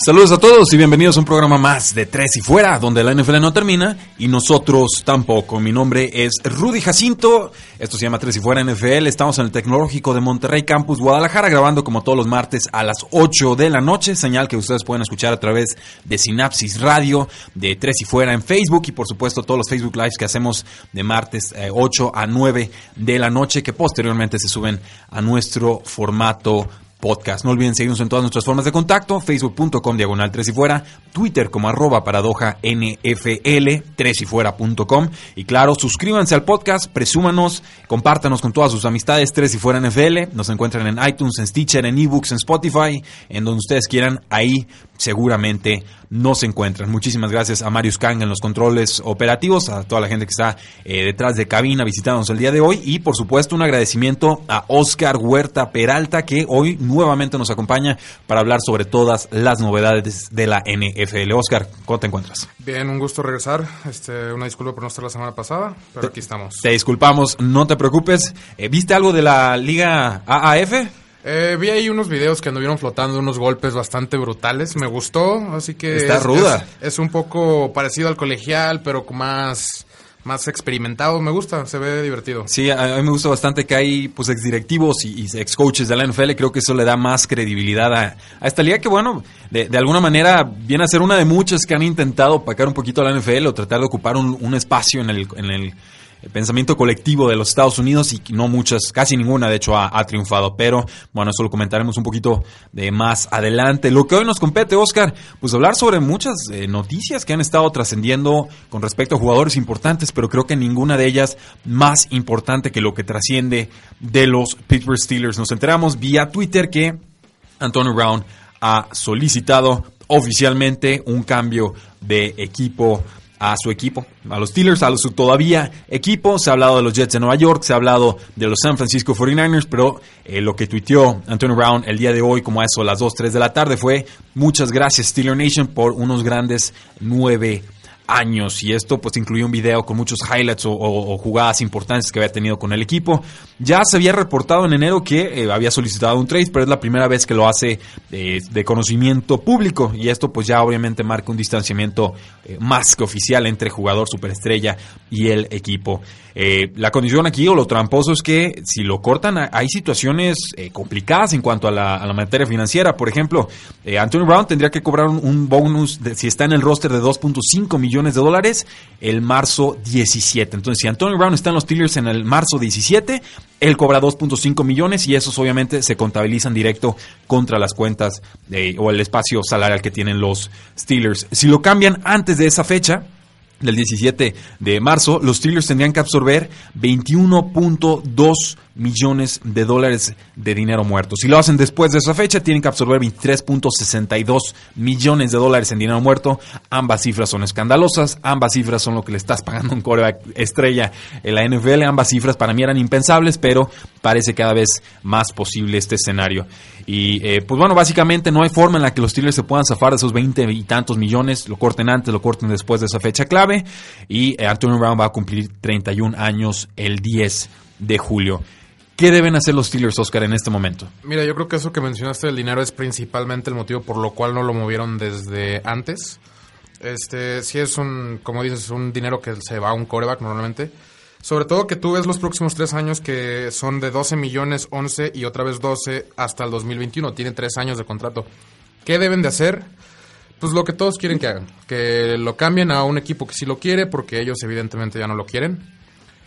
Saludos a todos y bienvenidos a un programa más de Tres y Fuera, donde la NFL no termina y nosotros tampoco. Mi nombre es Rudy Jacinto, esto se llama Tres y Fuera NFL, estamos en el Tecnológico de Monterrey Campus Guadalajara, grabando como todos los martes a las 8 de la noche, señal que ustedes pueden escuchar a través de Sinapsis Radio, de Tres y Fuera en Facebook y por supuesto todos los Facebook Lives que hacemos de martes 8 eh, a 9 de la noche, que posteriormente se suben a nuestro formato podcast. No olviden seguirnos en todas nuestras formas de contacto, facebook.com diagonal 3 y fuera, Twitter como arroba paradoja NFL, 3 y fuera.com y claro, suscríbanse al podcast, presúmanos, compártanos con todas sus amistades 3 y fuera NFL, nos encuentran en iTunes, en Stitcher, en eBooks, en Spotify, en donde ustedes quieran, ahí seguramente no se encuentran. Muchísimas gracias a Marius Kang en los controles operativos, a toda la gente que está eh, detrás de cabina visitándonos el día de hoy y por supuesto un agradecimiento a Oscar Huerta Peralta que hoy nuevamente nos acompaña para hablar sobre todas las novedades de la NFL. Oscar, ¿cómo te encuentras? Bien, un gusto regresar. Este, una disculpa por no estar la semana pasada, pero aquí estamos. Te disculpamos, no te preocupes. Eh, ¿Viste algo de la Liga AAF? Eh, vi ahí unos videos que anduvieron flotando, unos golpes bastante brutales. Me gustó, así que. Está ruda. Es, un poco parecido al colegial, pero más. Más experimentado, me gusta, se ve divertido. Sí, a mí me gusta bastante que hay pues exdirectivos y, y ex coaches de la NFL, creo que eso le da más credibilidad a, esta liga que bueno, de, de, alguna manera viene a ser una de muchas que han intentado opacar un poquito a la NFL o tratar de ocupar un, un espacio en el, en el el pensamiento colectivo de los Estados Unidos y no muchas, casi ninguna de hecho ha, triunfado, pero bueno, eso lo comentaremos un poquito de más adelante. Lo que hoy nos compete, Oscar, pues hablar sobre muchas eh, noticias que han estado trascendiendo con respecto a jugadores importantes, pero creo que ninguna de ellas más importante que lo que trasciende de los Pittsburgh Steelers. Nos enteramos vía Twitter que Antonio Brown ha solicitado oficialmente un cambio de equipo a su equipo, a los Steelers, a su todavía equipo. Se ha hablado de los Jets de Nueva York, se ha hablado de los San Francisco 49ers, pero eh, lo que tuiteó Antonio Brown el día de hoy, como a eso las 2, 3 de la tarde, fue muchas gracias Steeler Nation por unos grandes nueve años y esto pues incluía un video con muchos highlights o, jugadas importantes que había tenido con el equipo. Ya se había reportado en enero que eh, había solicitado un trade, pero es la primera vez que lo hace eh, de conocimiento público y esto pues ya obviamente marca un distanciamiento eh, más que oficial entre jugador superestrella y el equipo. Eh, la condición aquí o lo tramposo es que si lo cortan hay situaciones complicadas en cuanto a la, materia financiera. Por ejemplo, Antonio Brown tendría que cobrar un, bonus de, si está en el roster de 2.5 millones de dólares el marzo 17. Entonces, si Antonio Brown está en los Steelers en el marzo 17, él cobra 2.5 millones y esos obviamente se contabilizan directo contra las cuentas de, o el espacio salarial que tienen los Steelers. Si lo cambian antes de esa fecha, del 17 de marzo, los Steelers tendrían que absorber 21.2 millones de dólares de dinero muerto. Si lo hacen después de esa fecha, tienen que absorber 23.62 millones de dólares en dinero muerto. Ambas cifras son escandalosas, ambas cifras son lo que le estás pagando a un coreback estrella en la NFL. Ambas cifras para mí eran impensables, pero parece cada vez más posible este escenario. Y eh, pues bueno, básicamente no hay forma en la que los Steelers se puedan zafar de esos 20 y tantos millones, lo corten antes, lo corten después de esa fecha clave. Y eh, Antonio Brown va a cumplir 31 años el 10 de julio. ¿Qué deben hacer los Steelers, Oscar, en este momento? Mira, yo creo que eso que mencionaste del dinero es principalmente el motivo por lo cual no lo movieron desde antes. Este, sí es un, como dices, un dinero que se va a un coreback normalmente. Sobre todo que tú ves los próximos tres años que son de 12 millones, 11 y otra vez 12 hasta el 2021. Tiene tres años de contrato. ¿Qué deben de hacer? Pues lo que todos quieren que hagan. Que lo cambien a un equipo que sí lo quiere porque ellos evidentemente ya no lo quieren.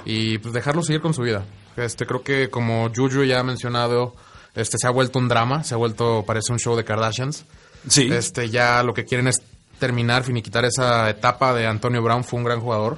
Y pues dejarlo seguir con su vida. Este, creo que como Juju ya ha mencionado, este se ha vuelto un drama, se ha vuelto, parece un show de Kardashians. Sí. Este, ya lo que quieren es terminar, finiquitar esa etapa de Antonio Brown, fue un gran jugador.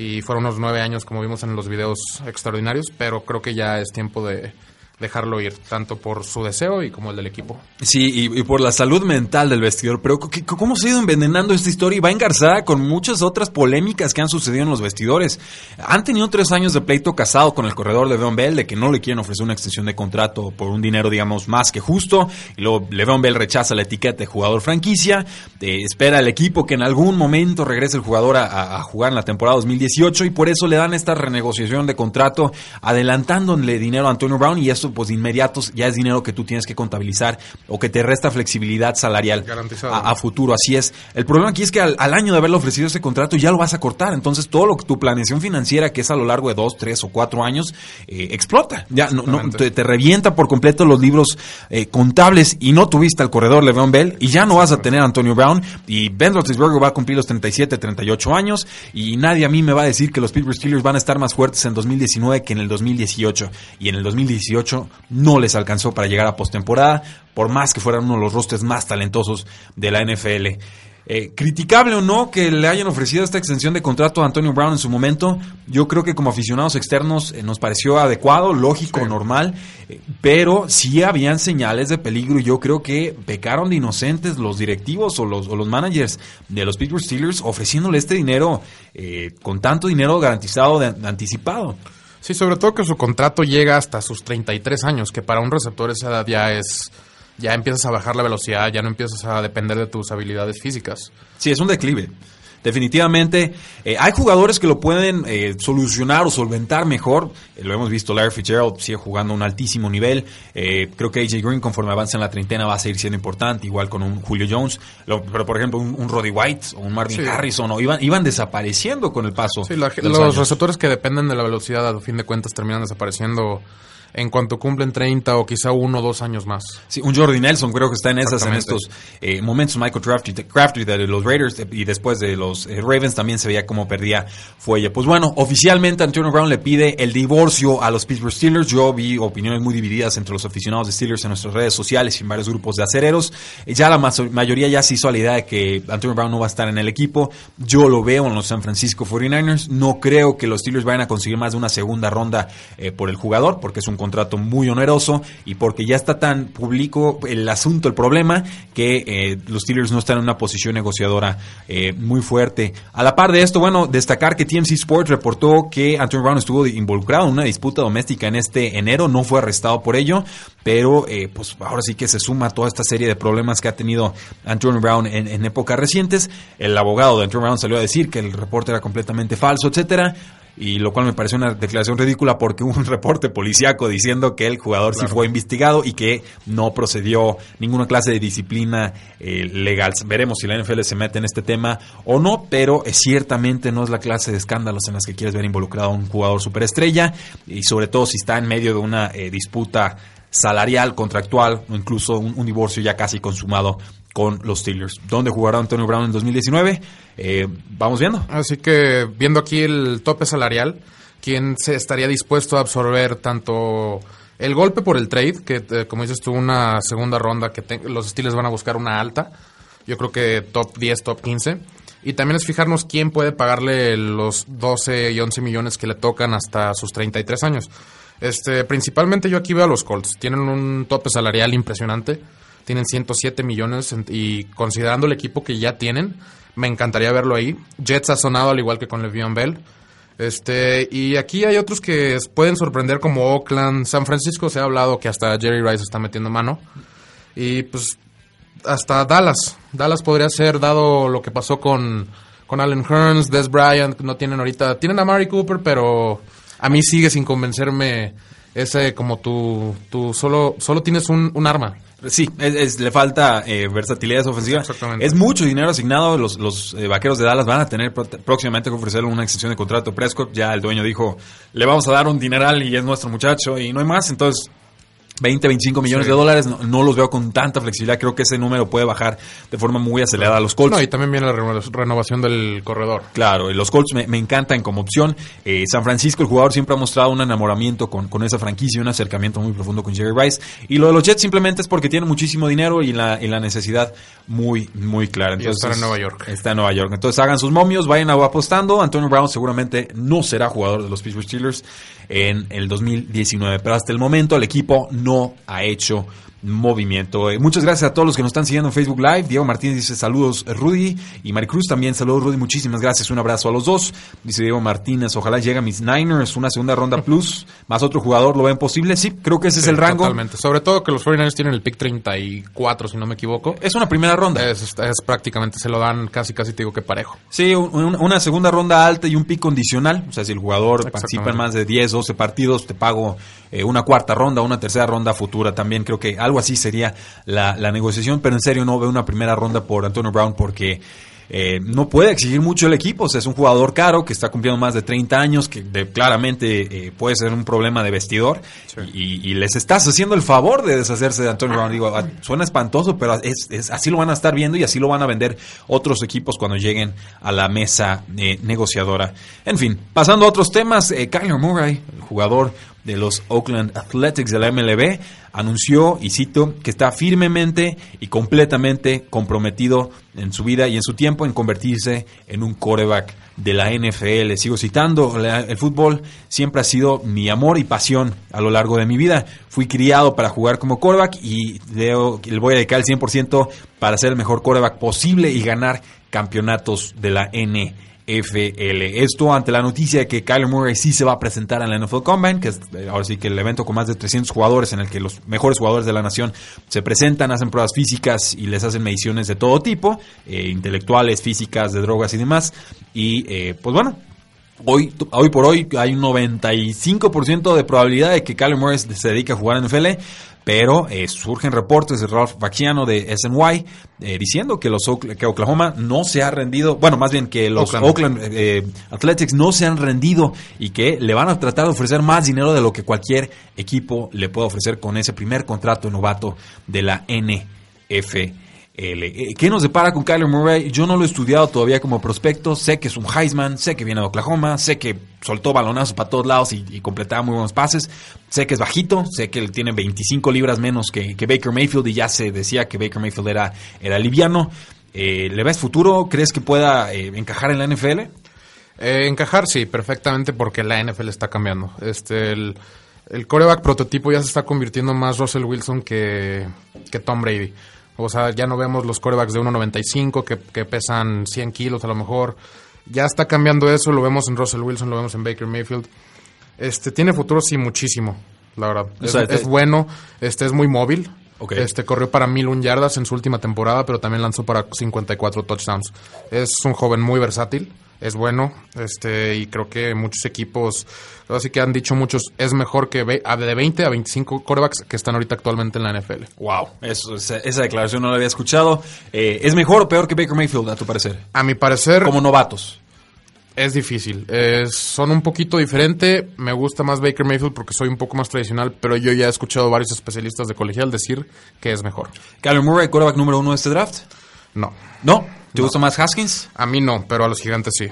Y fueron unos nueve años como vimos en los videos extraordinarios, pero creo que ya es tiempo de dejarlo ir, tanto por su deseo y como el del equipo. Sí, y, por la salud mental del vestidor. Pero ¿cómo se ha ido envenenando esta historia? Y va engarzada con muchas otras polémicas que han sucedido en los vestidores. Han tenido tres años de pleito casado con el corredor de Le'Veon Bell, de que no le quieren ofrecer una extensión de contrato por un dinero, digamos, más que justo. Y luego Le'Veon Bell rechaza la etiqueta de jugador franquicia. Eh, espera el equipo que en algún momento regrese el jugador a, a jugar en la temporada 2018 y por eso le dan esta renegociación de contrato adelantándole dinero a Antonio Brown y eso pues de inmediatos ya es dinero que tú tienes que contabilizar o que te resta flexibilidad salarial a, futuro. Así es. El problema aquí es que al, año de haberle ofrecido ese contrato ya lo vas a cortar. Entonces todo lo que tu planeación financiera, que es a lo largo de dos, tres o cuatro años, eh, explota. Ya no, no te, revienta por completo los libros eh, contables y no tuviste al corredor Le'Veon Bell y ya no vas a tener a Antonio Brown y Ben Roethlisberger va a cumplir los 37, 38 años y nadie a mí me va a decir que los Pittsburgh Steelers van a estar más fuertes en 2019 que en el 2018 y en el 2018 no les alcanzó para llegar a postemporada, por más que fueran uno de los rosters más talentosos de la NFL. Eh, criticable o no que le hayan ofrecido esta extensión de contrato a Antonio Brown en su momento, yo creo que como aficionados externos eh, nos pareció adecuado, lógico, normal, eh, pero sí habían señales de peligro y yo creo que pecaron de inocentes los directivos o los, o los managers de los Pittsburgh Steelers ofreciéndole este dinero con tanto dinero garantizado de anticipado. Sí, sobre todo que su contrato llega hasta sus 33 años, que para un receptor esa edad ya es ya empiezas a bajar la velocidad, ya no empiezas a depender de tus habilidades físicas. Sí, es un declive. Definitivamente eh, hay jugadores que lo pueden eh, solucionar o solventar mejor. Eh, lo hemos visto, Larry Fitzgerald sigue jugando a un altísimo nivel. creo que AJ Green conforme avanza en la treintena va a seguir siendo importante, igual con un Julio Jones. pero por ejemplo un, Roddy White o un Marvin Harrison o iban, iban desapareciendo con el paso. Sí, los receptores que dependen de la velocidad a fin de cuentas terminan desapareciendo en cuanto cumplen 30 o quizá uno o dos años más. Sí, un Jordi Nelson creo que está en esas en estos eh, momentos. Michael Crafty, de los Raiders y después de los eh, Ravens también se veía como perdía fuelle. Pues bueno, oficialmente Antonio Brown le pide el divorcio a los Pittsburgh Steelers. Yo vi opiniones muy divididas entre los aficionados de Steelers en nuestras redes sociales y en varios grupos de acereros. Ya la mayoría ya se hizo a la idea de que Antonio Brown no va a estar en el equipo. Yo lo veo en los San Francisco 49ers. No creo que los Steelers vayan a conseguir más de una segunda ronda eh, por el jugador porque es un contrato muy oneroso y porque ya está tan público el asunto, el problema, que eh, los Steelers no están en una posición negociadora eh, muy fuerte. A la par de esto, bueno, destacar que TMC Sports reportó que Antonio Brown estuvo involucrado en una disputa doméstica en este enero, no fue arrestado por ello, pero eh, pues ahora sí que se suma toda esta serie de problemas que ha tenido Antonio Brown en, en épocas recientes. El abogado de Antonio Brown salió a decir que el reporte era completamente falso, etcétera y lo cual me parece una declaración ridícula porque hubo un reporte policíaco diciendo que el jugador sí fue investigado y que no procedió ninguna clase de disciplina eh, legal. Veremos si la NFL se mete en este tema o no, pero eh, ciertamente no es la clase de escándalos en las que quieres ver involucrado a un jugador superestrella y sobre todo si está en medio de una eh, disputa salarial, contractual o incluso un divorcio ya casi consumado con los Steelers. ¿Dónde jugará Antonio Brown en 2019? Eh, vamos viendo. Así que viendo aquí el tope salarial, ¿quién se estaría dispuesto a absorber tanto el golpe por el trade, que eh, como dices tú, una segunda ronda que los Steelers van a buscar una alta? Yo creo que top 10, top 15. Y también es fijarnos quién puede pagarle los 12 y 11 millones que le tocan hasta sus 33 años. Este, principalmente yo aquí veo a los Colts. Tienen un tope salarial impresionante tienen 107 millones y considerando el equipo que ya tienen, me encantaría verlo ahí. Jets ha sonado al igual que con Le'Veon Bell. Este, y aquí hay otros que pueden sorprender como Oakland, San Francisco se ha hablado que hasta Jerry Rice está metiendo mano. Y pues hasta Dallas. Dallas podría ser dado lo que pasó con, con Allen Hearns, Des Bryant, no tienen ahorita, tienen a Mari Cooper, pero a mí sigue sin convencerme ese como tú, tú solo, solo tienes un, un arma. Sí, es, le falta eh, versatilidad ofensiva. Es mucho dinero asignado. Los, los eh, vaqueros de Dallas van a tener próximamente que ofrecerle una extensión de contrato. Prescott, ya el dueño dijo, le vamos a dar un dineral y es nuestro muchacho y no hay más. Entonces, 20, 25 millones Sí. de dólares, no, no los veo con tanta flexibilidad. Creo que ese número puede bajar de forma muy acelerada a los Colts. No, y también viene la reno- renovación del corredor. Claro, y los Colts me, me encantan como opción. Eh, San Francisco, el jugador siempre ha mostrado un enamoramiento con, con esa franquicia, un acercamiento muy profundo con Jerry Rice. Y lo de los Jets simplemente es porque tienen muchísimo dinero y la, y la necesidad muy, muy clara. Y estar en Nueva York. Está en Nueva York. Entonces hagan sus momios, vayan apostando. Antonio Brown seguramente no será jugador de los Pittsburgh Steelers en el 2019. Pero hasta el momento el equipo no ha hecho movimiento. Eh, muchas gracias a todos los que nos están siguiendo en Facebook Live. Diego Martínez dice saludos Rudy y Maricruz también saludos Rudy. Muchísimas gracias. Un abrazo a los dos. Dice Diego Martínez, ojalá llegue a mis Niners, una segunda ronda plus, más otro jugador, ¿lo ven posible? Sí, creo que ese es el rango. Totalmente. Sobre todo que los 49ers tienen el pick 34, si no me equivoco. Es una primera ronda. Es, es prácticamente, se lo dan casi, casi te digo que parejo. Sí, un- un- una segunda ronda alta y un pick condicional. O sea, si el jugador participa en más de 10, 12 partidos, te pago eh, una cuarta ronda, una tercera ronda futura. También creo que algo así sería la, la negociación, pero en serio no veo una primera ronda por Antonio Brown porque eh, no puede exigir mucho el equipo. O sea, es un jugador caro que está cumpliendo más de 30 años, que de- claramente eh, puede ser un problema de vestidor. Y, y les estás haciendo el favor de deshacerse de Antonio Brown. Digo, ah, suena espantoso, pero es, es- así lo van a estar viendo y así lo van a vender otros equipos cuando lleguen a la mesa eh, negociadora. En fin, pasando a otros temas, Kyler Murray, el jugador de los Oakland Athletics de la MLB, anunció, y cito, que está firmemente y completamente comprometido en su vida y en su tiempo en convertirse en un quarterback de la NFL. Sigo citando, el fútbol siempre ha sido mi amor y pasión a lo largo de mi vida. Fui criado para jugar como quarterback y leo, le voy a dedicar el 100% para ser el mejor quarterback posible y ganar campeonatos de la NFL. Esto ante la noticia de que Kyler Murray sí se va a presentar en la NFL Combine, que es eh, ahora sí que el evento con más de 300 jugadores en el que los mejores jugadores de la nación se presentan, hacen pruebas físicas y les hacen mediciones de todo tipo, eh, intelectuales, físicas, de drogas y demás. Y eh, pues bueno, Hoy, hoy por hoy hay un 95% de probabilidad de que Kyler Murray se dedique a jugar en NFL, pero eh, surgen reportes de Ralph Bacchiano de SNY eh, diciendo que los que Oklahoma no se ha rendido, bueno, más bien que los Oakland. Oakland, eh, Athletics no se han rendido y que le van a tratar de ofrecer más dinero de lo que cualquier equipo le pueda ofrecer con ese primer contrato novato de la NFL. Eh, ¿Qué nos depara con Kyler Murray? Yo no lo he estudiado todavía como prospecto. Sé que es un Heisman, sé que viene de Oklahoma, sé que soltó balonazos para todos lados y, completaba muy buenos pases. Sé que es bajito, sé que él tiene 25 libras menos que, Baker Mayfield y ya se decía que Baker Mayfield era, era liviano. Eh, ¿Le ves futuro? ¿Crees que pueda eh, encajar en la NFL? Encajar, sí, perfectamente, porque la NFL está cambiando. Este, el, el coreback prototipo ya se está convirtiendo más Russell Wilson que Tom Brady. O sea, ya no vemos los corebacks de 1.95 que, que pesan 100 kilos a lo mejor. Ya está cambiando eso, lo vemos en Russell Wilson, lo vemos en Baker Mayfield. Este, tiene futuro, sí, muchísimo, la verdad. O Es, sea, es te- bueno, este, es muy móvil. Ok. Este corrió para 1001 yardas en su última temporada, pero también lanzó para 54 touchdowns. Es un joven muy versátil, es bueno, este y creo que muchos equipos, así que han dicho muchos, es mejor que de 20 a 25 quarterbacks que están ahorita actualmente en la NFL. Wow, eso, esa, esa declaración no la había escuchado. Eh, ¿Es mejor o peor que Baker Mayfield, a tu parecer? A mi parecer Como novatos. es difícil. Eh, son un poquito diferente. Me gusta más Baker Mayfield porque soy un poco más tradicional, pero yo ya he escuchado varios especialistas de colegial decir que es mejor. Kyler Murray, quarterback número uno de este draft. No, ¿No? ¿Te gusta más Haskins? a mí no, pero a los gigantes sí.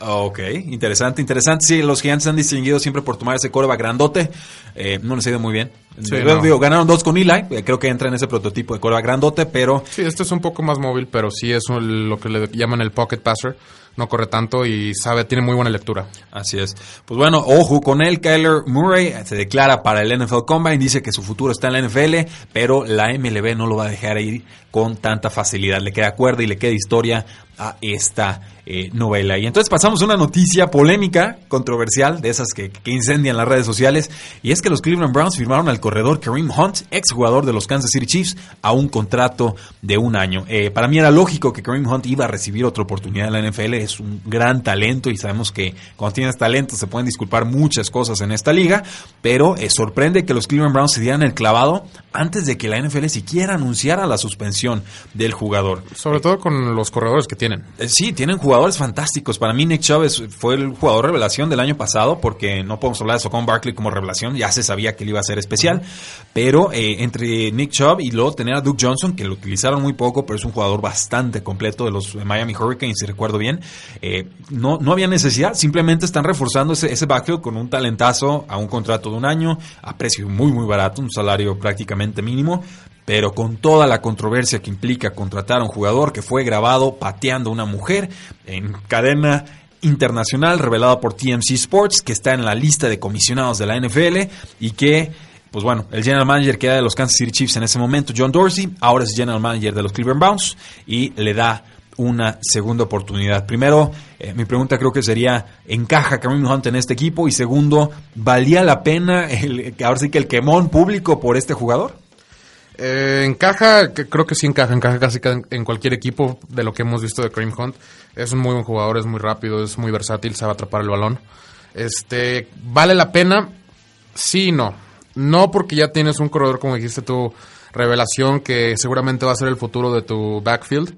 Ok, interesante, interesante. Sí, los gigantes han distinguido siempre por tomar ese coreback grandote. Eh, no les ha ido muy bien. Sí, Digo, no. digo, ganaron dos con Eli. eh, Creo que entra en ese prototipo de coreback grandote, pero Sí, este es un poco más móvil, pero sí es un- lo que le llaman el pocket passer. No corre tanto y sabe, tiene muy buena lectura. Así es. Pues bueno, ojo con él. Kyler Murray se declara para el NFL Combine. Dice que su futuro está en la NFL, pero la MLB no lo va a dejar ir con tanta facilidad. Le queda cuerda y le queda historia a esta eh, novela. Y entonces pasamos a una noticia polémica, controversial, de esas que, incendian las redes sociales. Y es que los Cleveland Browns firmaron al corredor Kareem Hunt, exjugador de los Kansas City Chiefs, a un contrato de un año. Eh, para mí era lógico que Kareem Hunt iba a recibir otra oportunidad en la NFL. Es un gran talento y sabemos que cuando tienes talento se pueden disculpar muchas cosas en esta liga, pero eh, sorprende que los Cleveland Browns se dieran el clavado antes de que la NFL siquiera anunciara la suspensión del jugador. Sobre todo con los corredores que tienen. Eh, sí, tienen jugadores fantásticos. Para mí Nick Chubb fue el jugador revelación del año pasado porque no podemos hablar de Socon Barkley como revelación, ya se sabía que él iba a ser especial, pero eh, entre Nick Chubb y luego tener a Duke Johnson, que lo utilizaron muy poco, pero es un jugador bastante completo de los Miami Hurricanes, si recuerdo bien, eh, no, no había necesidad, simplemente están reforzando ese, ese backfield con un talentazo a un contrato de un año, a precio muy, muy barato, un salario prácticamente mínimo, pero con toda la controversia que implica contratar a un jugador que fue grabado pateando a una mujer en cadena internacional revelada por TMC Sports, que está en la lista de comisionados de la NFL y que, pues bueno, el general manager que era de los Kansas City Chiefs en ese momento, John Dorsey, ahora es general manager de los Cleveland Browns y le da una segunda oportunidad. Primero, eh, mi pregunta creo que sería, ¿encaja Kareem Hunt en este equipo? Y segundo, ¿valía la pena el, ahora sí que el quemón público por este jugador? Eh, encaja, creo que sí encaja, encaja casi en cualquier equipo de lo que hemos visto de Kareem Hunt. Es un muy buen jugador, es muy rápido, es muy versátil, sabe atrapar el balón. Este, ¿vale la pena? Sí y no. No porque ya tienes un corredor, como dijiste tu revelación, que seguramente va a ser el futuro de tu backfield.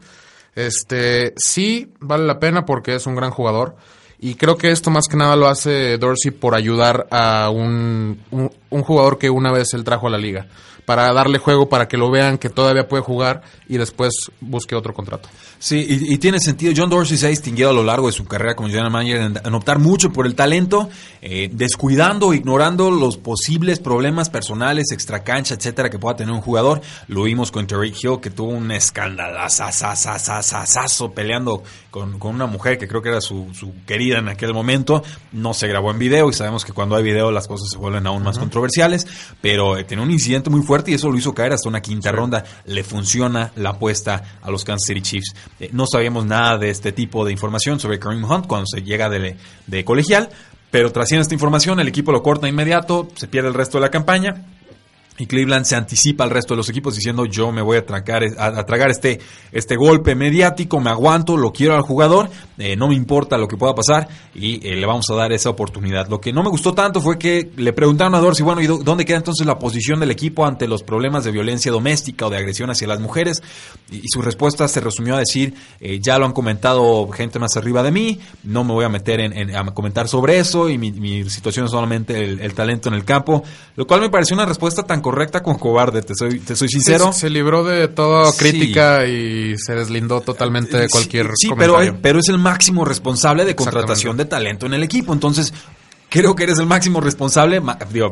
Este, sí vale la pena porque es un gran jugador. Y creo que esto más que nada lo hace Dorsey por ayudar a un, un jugador que una vez él trajo a la liga para darle juego, para que lo vean que todavía puede jugar y después busque otro contrato. Sí, y, tiene sentido. John Dorsey se ha distinguido a lo largo de su carrera como general manager en, optar mucho por el talento, eh, descuidando, ignorando los posibles problemas personales, extracancha, etcétera, que pueda tener un jugador. Lo vimos con Terry Hill, que tuvo un escandalazazazazazo peleando con, con, una mujer que creo que era su, su, querida en aquel momento. No se grabó en video y sabemos que cuando hay video las cosas se vuelven aún más controversiales, pero eh, tiene un incidente muy fuerte y eso lo hizo caer hasta una quinta ronda. Le funciona la apuesta a los Kansas City Chiefs. Eh, no sabíamos nada de este tipo de información sobre Kareem Hunt cuando se llega de, de colegial, pero trasciende esta información, el equipo lo corta inmediato, se pierde el resto de la campaña y Cleveland se anticipa al resto de los equipos diciendo yo me voy a tragar, este, este golpe mediático, me aguanto, lo quiero al jugador, eh, no me importa lo que pueda pasar y eh, le vamos a dar esa oportunidad. Lo que no me gustó tanto fue que le preguntaron a Dorsey, bueno, ¿y dónde queda entonces la posición del equipo ante los problemas de violencia doméstica o de agresión hacia las mujeres? Y, su respuesta se resumió a decir, eh, ya lo han comentado gente más arriba de mí, no me voy a meter en, a comentar sobre eso y mi, situación es solamente el, talento en el campo, lo cual me pareció una respuesta tan correcta con cobarde, te soy, te soy sincero. se, libró de toda crítica y se deslindó totalmente de cualquier sí, Pero, pero es el máximo responsable de contratación de talento en el equipo. Entonces, creo que eres el máximo responsable.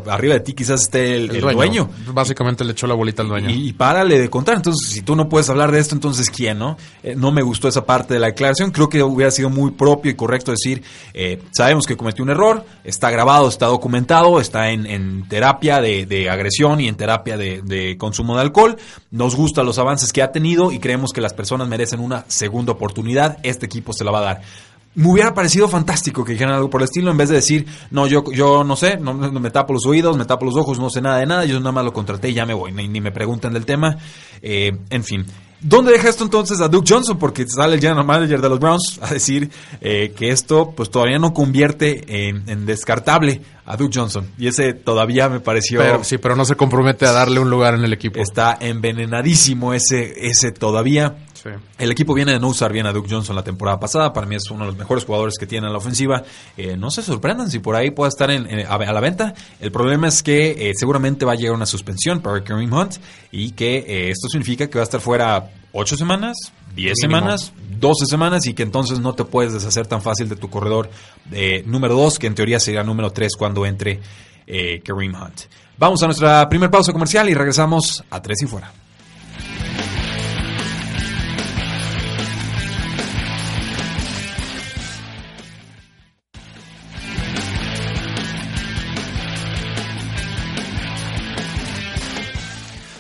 arriba de ti quizás esté el, dueño. Básicamente le echó la bolita al dueño. Y, párale de contar. Entonces, si tú no puedes hablar de esto, entonces ¿quién, no? Eh, no me gustó esa parte de la declaración. Creo que hubiera sido muy propio y correcto decir, eh, sabemos que cometió un error, está grabado, está documentado, está en, terapia de, agresión y en terapia de, de consumo de alcohol. Nos gustan los avances que ha tenido y creemos que las personas merecen una segunda oportunidad. Este equipo se la va a dar me hubiera parecido fantástico que dijeran algo por el estilo en vez de decir, no, yo, yo no sé, no, me tapo los oídos, me tapo los ojos, no sé nada de nada, yo nada más lo contraté y ya me voy, ni, me preguntan del tema. Eh, en fin. ¿Dónde deja esto entonces a Duke Johnson? Porque sale el general manager de los Browns a decir eh, que esto pues todavía no convierte en, descartable a Duke Johnson. Y ese todavía me pareció... sí, pero no se compromete a darle un lugar en el equipo. Está envenenadísimo ese, ese todavía. El equipo viene de no usar bien a Duke Johnson la temporada pasada. Para mí es uno de los mejores jugadores que tiene en la ofensiva. Eh, no se sorprendan si por ahí pueda estar en, a, la venta. El problema es que eh, seguramente va a llegar una suspensión para Kareem Hunt y que eh, esto significa que va a estar fuera 8 semanas, 10 semanas, 12 semanas y que entonces no te puedes deshacer tan fácil de tu corredor número 2, que en teoría sería número 3 cuando entre Kareem Hunt. Vamos a nuestra primera pausa comercial y regresamos a 3 y fuera.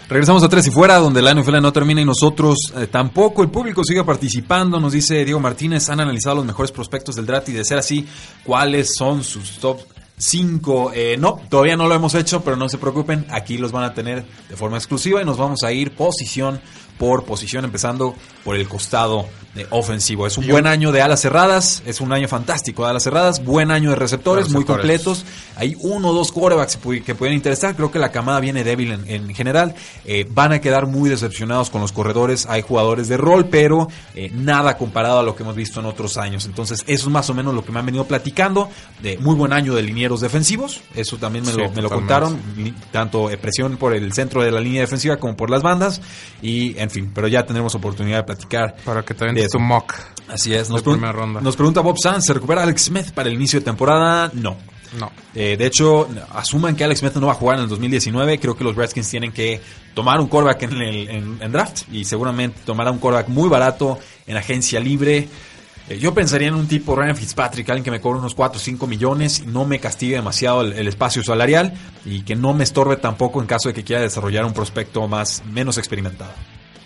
Regresamos a Tres y Fuera, donde la NFL no termina y nosotros eh, tampoco. El público sigue participando. Nos dice Diego Martínez, han analizado los mejores prospectos del draft y de ser así, ¿cuáles son sus top 5. Eh, no, todavía no lo hemos hecho, pero no se preocupen, aquí los van a tener de forma exclusiva y nos vamos a ir posición por posición, empezando por el costado ofensivo. Es un buen año de alas cerradas, es un año fantástico de alas cerradas, buen año de receptores, muy completos. Hay uno o dos quarterbacks que pueden interesar. Creo que la camada viene débil en, general. Eh, van a quedar muy decepcionados con los corredores. Hay jugadores de rol, pero eh, nada comparado a lo que hemos visto en otros años. Entonces, eso es más o menos lo que me han venido platicando. De muy buen año de linieros defensivos. Eso también me, lo, me lo, contaron. Tanto eh, presión por el centro de la línea defensiva como por las bandas. Y, en fin, pero ya tendremos oportunidad de platicar. Para que también es un mock. Así es. Nos, ronda. nos pregunta Bob Sanz, ¿se recupera Alex Smith para el inicio de temporada? No. No. Eh, de hecho, asuman que Alex Smith no va a jugar en el 2019. Creo que los Redskins tienen que tomar un quarterback en, el, en, draft y seguramente tomará un quarterback muy barato en agencia libre. Eh, yo pensaría en un tipo Ryan Fitzpatrick, alguien que me cobre unos 4 o 5 millones y no me castigue demasiado el, el, espacio salarial y que no me estorbe tampoco en caso de que quiera desarrollar un prospecto más menos experimentado.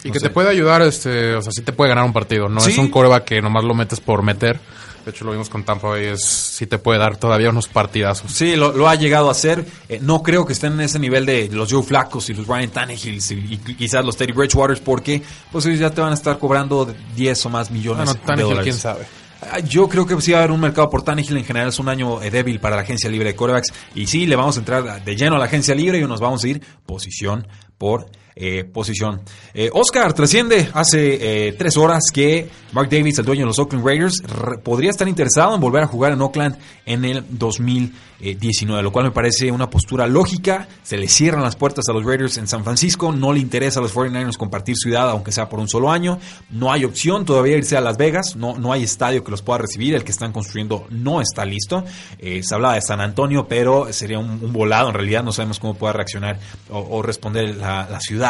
Y que te puede ayudar, este, o sea, sí te puede ganar un partido. No es un coreback que nomás lo metes por meter. De hecho, lo vimos con Tampa Bay, es, sí te puede dar todavía unos partidazos. Sí, lo, ha llegado a hacer. Eh, no creo que estén en ese nivel de los Joe Flacos y los Ryan Tannehill y, quizás los Teddy Bridgewaters porque pues ellos ya te van a estar cobrando 10 o más millones de dólares. quién sabe. Ah, yo creo que sí va a haber un mercado por Tannehill. En general es un año eh, débil para la agencia libre de corebacks. Y sí, le vamos a entrar de lleno a la agencia libre y nos vamos a ir posición por eh, posición. Eh, Oscar trasciende hace eh, tres horas que Mark Davis, el dueño de los Oakland Raiders, podría estar interesado en volver a jugar en Oakland en el 2019, lo cual me parece una postura lógica. Se le cierran las puertas a los Raiders en San Francisco, no le interesa a los 49ers compartir ciudad, aunque sea por un solo año. No hay opción todavía irse a Las Vegas, no, no hay estadio que los pueda recibir, el que están construyendo no está listo. se hablaba de San Antonio, pero sería un, volado en realidad, no sabemos cómo pueda reaccionar o, responder la ciudad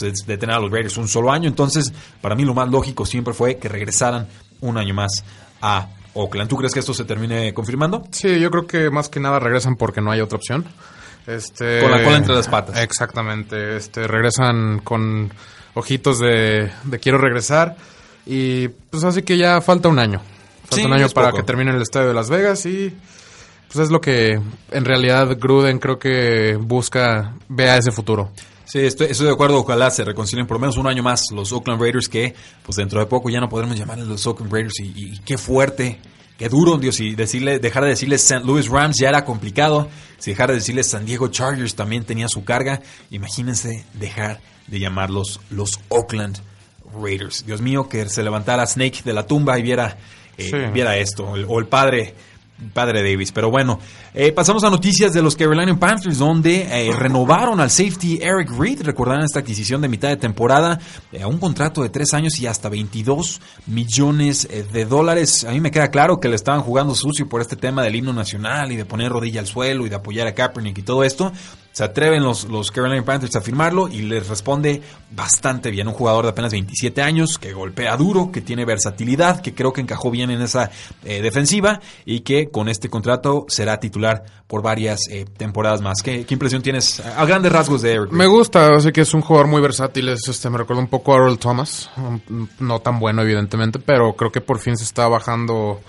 de tener a los Raiders un solo año. Entonces, para mí lo más lógico siempre fue que regresaran un año más a Oakland. ¿Tú crees que esto se termine confirmando? Sí, yo creo que más que nada regresan porque no hay otra opción. Este, con la cola entre las patas. Exactamente. Este, regresan con ojitos de, quiero regresar. Y pues así que ya falta un año. Falta un año para que termine el estadio de Las Vegas y pues es lo que en realidad Gruden creo que busca, vea ese futuro. Sí, estoy, de acuerdo. Ojalá se reconcilien por lo menos un año más los Oakland Raiders, que pues dentro de poco ya no podremos llamarles los Oakland Raiders. Y, qué fuerte, qué duro, Dios. Y decirle, dejar de decirles St. Louis Rams ya era complicado. Si dejar de decirles San Diego Chargers también tenía su carga. Imagínense dejar de llamarlos los Oakland Raiders. Dios mío, que se levantara Snake de la tumba y viera, eh, viera esto. o el padre padre Davis. Pero bueno, eh, pasamos a noticias de los Carolina Panthers, donde eh, renovaron al safety Eric Reed. Recordarán esta adquisición de mitad de temporada eh, a un contrato de tres años y hasta 22 millones de dólares. A mí me queda claro que le estaban jugando sucio por este tema del himno nacional y de poner rodilla al suelo y de apoyar a Kaepernick y todo esto se atreven los, los Carolina Panthers a firmarlo y les responde bastante bien. Un jugador de apenas 27 años que golpea duro, que tiene versatilidad, que creo que encajó bien en esa eh, defensiva y que con este contrato será titular por varias eh, temporadas más. ¿Qué, impresión tienes a grandes rasgos de Eric? Me gusta, así que es un jugador muy versátil. este, me recuerda un poco a Earl Thomas. No tan bueno, evidentemente, pero creo que por fin se está bajando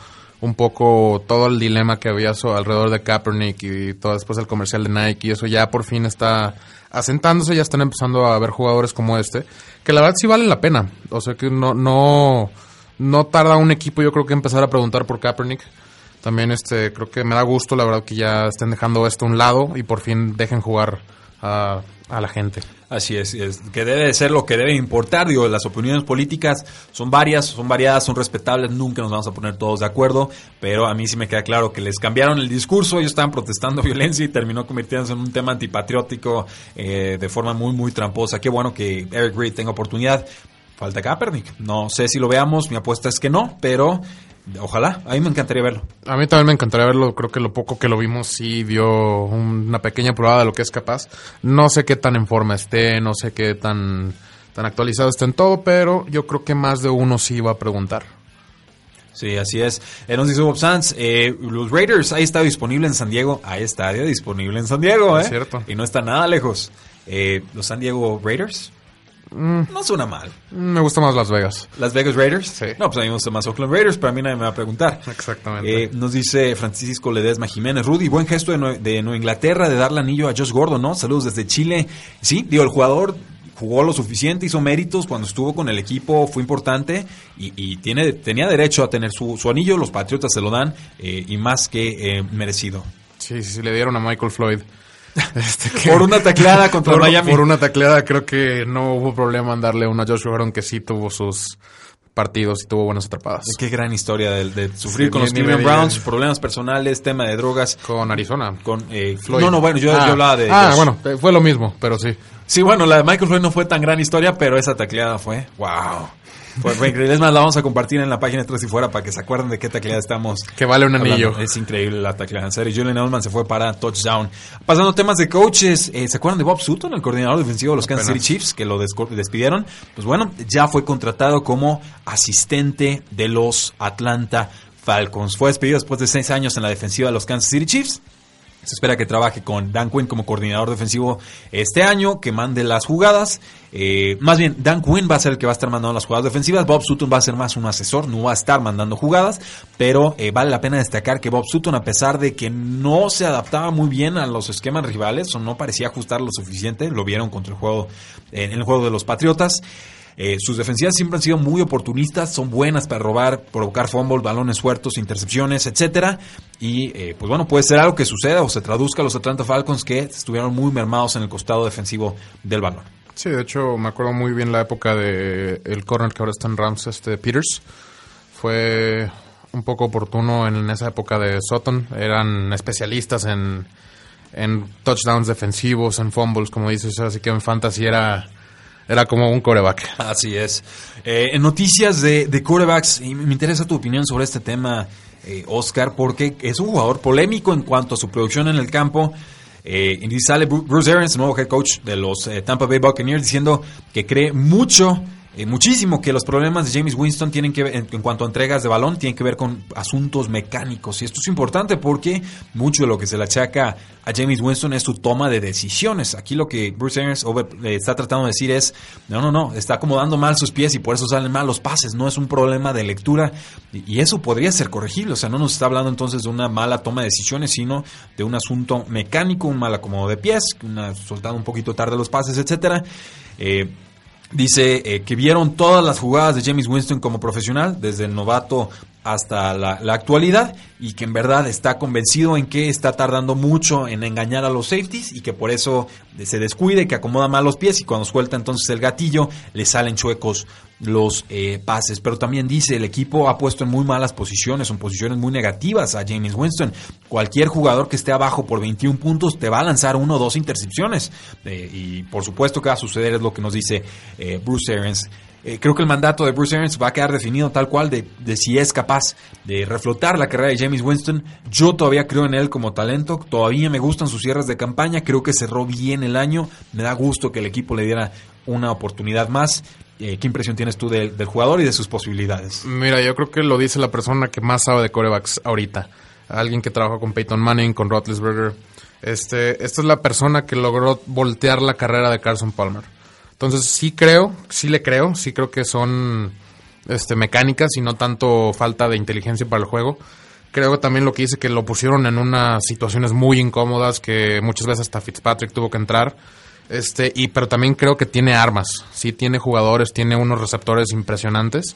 un poco todo el dilema que había alrededor de Kaepernick y todo después el comercial de Nike y eso ya por fin está asentándose, ya están empezando a ver jugadores como este, que la verdad sí valen la pena. O sea que no, no, no tarda un equipo yo creo que empezar a preguntar por Kaepernick. También este, creo que me da gusto la verdad que ya estén dejando esto a un lado y por fin dejen jugar a, a la gente. Así es, que debe ser lo que debe importar. Digo, las opiniones políticas son varias, son variadas, son respetables, nunca nos vamos a poner todos de acuerdo, pero a mí sí me queda claro que les cambiaron el discurso, ellos estaban protestando violencia y terminó convirtiéndose en un tema antipatriótico eh, de forma muy, muy tramposa. Qué bueno que Eric Reid tenga oportunidad. Falta Kaepernick. No sé si lo veamos, mi apuesta es que no, pero Ojalá, a mí me encantaría verlo. A mí también me encantaría verlo, creo que lo poco que lo vimos sí dio una pequeña prueba de lo que es capaz. No sé qué tan en forma esté, no sé qué tan, tan actualizado esté en todo, pero yo creo que más de uno sí va a preguntar. Sí, así es. Nos dice Bob Sanz, eh, los Raiders, ahí está disponible en San Diego. Ahí está disponible en San Diego, ¿eh? Es cierto. Y no está nada lejos. Eh, los San Diego Raiders No suena mal. Me gusta más Las Vegas. ¿Las Vegas Raiders? Sí. No, pues a mí me gusta más Oakland Raiders, pero a mí nadie me va a preguntar. Exactamente. Eh, nos dice Francisco Ledesma Jiménez, Rudy, buen gesto de, Nue- de Nueva Inglaterra de darle anillo a Josh Gordon, ¿no? Saludos desde Chile. Sí, digo, el jugador jugó lo suficiente, hizo méritos cuando estuvo con el equipo, fue importante y, y tiene, tenía derecho a tener su, su anillo, los Patriotas se lo dan eh, y más que eh, merecido. Sí, sí, sí, le dieron a Michael Floyd. Este, que- Por una tacleada contra por, Miami. por una tacleada creo que no hubo problema en darle una a Josh Gordon que sí tuvo sus partidos y tuvo buenas atrapadas. Qué gran historia de, de sufrir Sí, con ni- los Cleveland. Browns, problemas personales, tema de drogas. Con Arizona. Con, eh, Floyd. No, no, bueno, yo, Ah, yo hablaba de. Ah, bueno, eh, fue lo mismo, pero sí. Sí, bueno, la de Michael Floyd no fue tan gran historia, pero esa tacleada fue. ¡Wow! Fue, fue increíble. Es más, la vamos a compartir en la página 3 y fuera para que se acuerden de qué tacleada estamos. Que vale un anillo. hablando. Es increíble la tacleada. En serio, Julian Edelman se fue para touchdown. Pasando a temas de coaches, eh, ¿se acuerdan de Bob Sutton, el coordinador defensivo de los Kansas City. Chiefs, que lo despidieron? Pues bueno, ya fue contratado como asistente de los Atlanta Falcons. Fue despedido después de seis años en la defensiva de los Kansas City Chiefs. Se espera que trabaje con Dan Quinn como coordinador defensivo este año, que mande las jugadas. Eh, más bien, Dan Quinn va a ser el que va a estar mandando las jugadas defensivas. Bob Sutton va a ser más un asesor, no va a estar mandando jugadas. Pero eh, vale la pena destacar que Bob Sutton, a pesar de que no se adaptaba muy bien a los esquemas rivales o no parecía ajustar lo suficiente, lo vieron contra el juego, en el juego de los Patriotas. Eh, sus defensivas siempre han sido muy oportunistas, son buenas para robar, provocar fumbles, balones sueltos, intercepciones, etcétera. Y eh, pues bueno, puede ser algo que suceda o se traduzca a los Atlanta Falcons que estuvieron muy mermados en el costado defensivo del balón. Sí, de hecho, me acuerdo muy bien la época de el corner que ahora está en Rams, este Peters. Fue un poco oportuno en esa época de Sutton. Eran especialistas en, en touchdowns defensivos, en fumbles, como dices. Así que en fantasy era, era como un coreback. Así es. Eh, en noticias de, de quarterbacks, y me interesa tu opinión sobre este tema, eh, Oscar, porque es un jugador polémico en cuanto a su producción en el campo. Eh, y sale Bru- Bruce Arians, nuevo head coach de los eh, Tampa Bay Buccaneers, diciendo que cree mucho, eh, muchísimo que los problemas de James Winston tienen que ver, en, cuanto a entregas de balón, tienen que ver con asuntos mecánicos. Y esto es importante porque mucho de lo que se le achaca a James Winston es su toma de decisiones. Aquí lo que Bruce Arians eh, está tratando de decir es, no, no, no, está acomodando mal sus pies y por eso salen mal los pases. No es un problema de lectura y, eso podría ser corregible. O sea, no nos está hablando entonces de una mala toma de decisiones, sino de un asunto mecánico, un mal acomodo de pies, una soltando un poquito tarde los pases, etcétera. Eh, Dice eh, que vieron todas las jugadas de James Winston como profesional, desde el novato hasta la, actualidad, y que en verdad está convencido en que está tardando mucho en engañar a los safeties y que por eso se descuide, que acomoda mal los pies y cuando suelta entonces el gatillo le salen chuecos los eh, pases. Pero también dice, el equipo ha puesto en muy malas posiciones, en posiciones muy negativas a James Winston. Cualquier jugador que esté abajo por 21 puntos te va a lanzar uno o dos intercepciones. Eh, y por supuesto que va a suceder, es lo que nos dice eh, Bruce Arians. Eh, creo que el mandato de Bruce Arians va a quedar definido tal cual de, de si es capaz de reflotar la carrera de James Winston. Yo todavía creo en él como talento, todavía me gustan sus cierres de campaña, creo que cerró bien el año, me da gusto que el equipo le diera una oportunidad más. Eh, ¿Qué impresión tienes tú del, del jugador y de sus posibilidades? Mira, yo creo que lo dice la persona que más sabe de corebacks ahorita. Alguien que trabajó con Peyton Manning, con Roethlisberger. Este, esta es la persona que logró voltear la carrera de Carson Palmer. Entonces sí creo, sí le creo, sí creo que son este, mecánicas y no tanto falta de inteligencia para el juego. Creo también lo que dice que lo pusieron en unas situaciones muy incómodas que muchas veces hasta Fitzpatrick tuvo que entrar. Este, y pero también creo que tiene armas, sí tiene jugadores, tiene unos receptores impresionantes.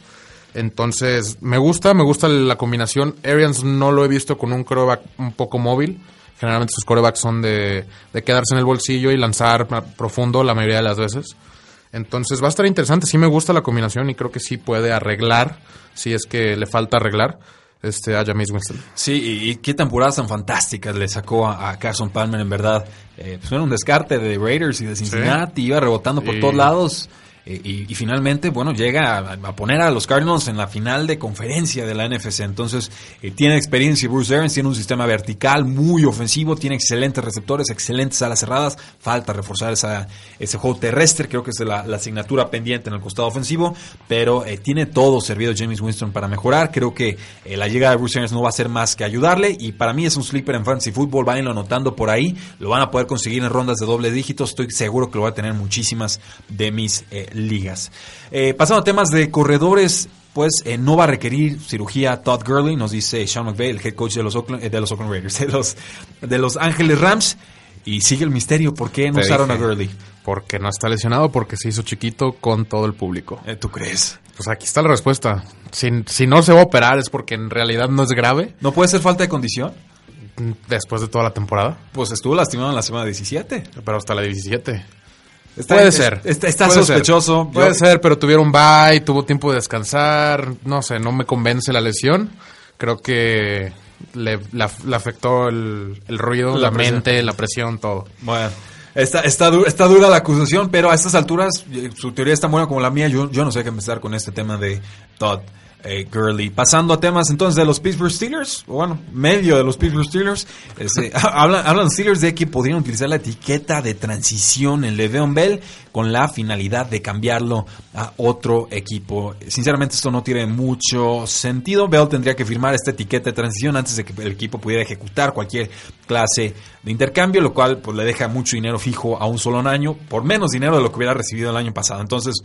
Entonces, me gusta, me gusta la combinación. Arians no lo he visto con un coreback un poco móvil. Generalmente sus corebacks son de, de quedarse en el bolsillo y lanzar profundo la mayoría de las veces. Entonces va a estar interesante. Sí me gusta la combinación y creo que sí puede arreglar, si es que le falta arreglar, este, a James Winston. Sí, y, y qué temporadas tan fantásticas le sacó a, a Carson Palmer, en verdad. Eh, pues era un descarte de Raiders y de Cincinnati, iba rebotando por Y- todos lados. Eh, y, y finalmente, bueno, llega a, poner a los Cardinals en la final de conferencia de la NFC. Entonces, eh, tiene experiencia Bruce Arians, tiene un sistema vertical muy ofensivo, tiene excelentes receptores, excelentes alas cerradas. Falta reforzar esa, ese juego terrestre, creo que es la, la asignatura pendiente en el costado ofensivo. Pero eh, tiene todo servido James Winston para mejorar. Creo que la llegada de Bruce Arians no va a ser más que ayudarle. Y para mí es un sleeper en fantasy football. Váyanlo anotando por ahí. Lo van a poder conseguir en rondas de doble dígito. Estoy seguro que lo va a tener muchísimas de mis ligas. Eh, pasando a temas de corredores, pues eh, no va a requerir cirugía Todd Gurley, nos dice Sean McVay, el head coach de los Oakland, eh, de los Oakland Raiders, de los, de los Ángeles Rams. Y sigue el misterio, ¿por qué no Te usaron a. Gurley? Porque no está lesionado, porque se hizo chiquito con todo el público. Eh, ¿Tú crees? Pues aquí está la respuesta. Si, si no se va a operar es porque en realidad no es grave ¿No puede ser falta de condición? mm, después de toda la temporada, Pues estuvo lastimado en la semana 17. pero hasta la 17. Está- Puede ser. Está, está Puede sospechoso. ser. Puede Yo- ser, pero tuvieron bye, tuvo tiempo de descansar. No sé, no me convence la lesión. Creo que le, la- le afectó el, el ruido, La mente, la presión, todo. Bueno, está, está, du- está dura la acusación, pero a estas alturas eh, su teoría es tan buena como la mía. Yo, yo no sé qué empezar con este tema de Todd eh, Gurley. Pasando a temas entonces de los Pittsburgh Steelers, bueno, medio de los Pittsburgh Steelers. este, hablan, hablan Steelers de que podrían utilizar la etiqueta de transición en Le'Veon Bell con la finalidad de cambiarlo a otro equipo. Sinceramente esto no tiene mucho sentido. Bell tendría que firmar esta etiqueta de transición antes de que el equipo pudiera ejecutar cualquier clase de intercambio, lo cual pues le deja mucho dinero fijo a un solo año, por menos dinero de lo que hubiera recibido el año pasado. Entonces,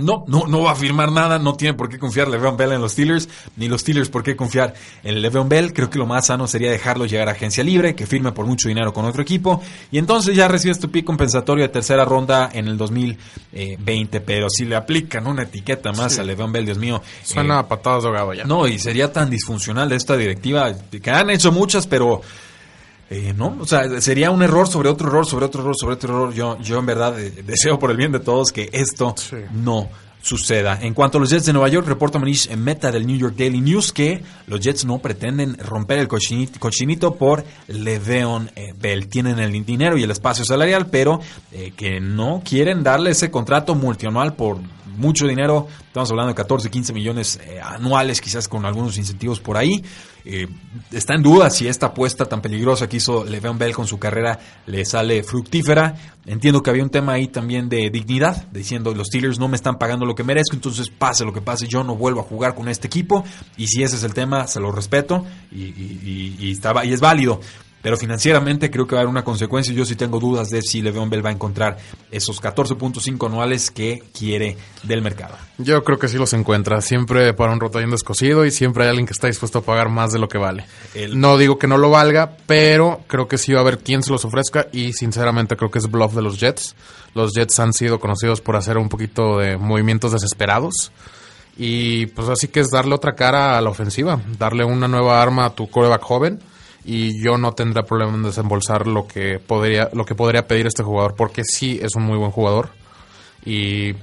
no, no, no va a firmar nada, no tiene por qué confiar Le'Veon Bell en los Steelers, ni los Steelers por qué confiar en Le'Veon Bell. Creo que lo más sano sería dejarlo llegar a agencia libre, que firme por mucho dinero con otro equipo, y entonces ya recibes tu pick compensatorio de tercera ronda en el 2020. Pero si le aplican una etiqueta más a Le'Veon Bell, Dios mío. Suena eh, a patadas de ahogado ya. no, y sería tan disfuncional de esta directiva, que han hecho muchas, pero eh, no, o sea, sería un error sobre otro error, sobre otro error, sobre otro error. Yo, yo en verdad eh, deseo por el bien de todos que esto Sí. no suceda. En cuanto a los Jets de Nueva York, reporta Manish en meta del New York Daily News que los Jets no pretenden romper el cochinito, cochinito por Le'Veon eh, Bell. Tienen el dinero y el espacio salarial, pero eh, que no quieren darle ese contrato multianual por mucho dinero. Estamos hablando de 14, 15 millones eh, anuales, quizás con algunos incentivos por ahí. Eh, está en duda si esta apuesta tan peligrosa que hizo Le'Veon Bell con su carrera le sale fructífera. Entiendo que había un tema ahí también de dignidad, diciendo los Steelers no me están pagando lo que merezco, entonces pase lo que pase, yo no vuelvo a jugar con este equipo. Y si ese es el tema, se lo respeto y, estaba, y es válido. Pero financieramente creo que va a haber una consecuencia. Yo sí tengo dudas de si Le'Veon Bell va a encontrar esos 14.5 anuales que quiere del mercado. Yo creo que sí los encuentra. Siempre para un rotación descosido y siempre hay alguien que está dispuesto a pagar más de lo que vale. El- No digo que no lo valga, pero creo que sí va a haber quien se los ofrezca y sinceramente creo que es bluff de los Jets. Los Jets han sido conocidos por hacer un poquito de movimientos desesperados. Y pues así que es darle otra cara a la ofensiva, darle una nueva arma a tu coreback joven. Y yo no tendré problema en desembolsar lo que podría, lo que podría pedir este jugador, porque sí es un muy buen jugador. Y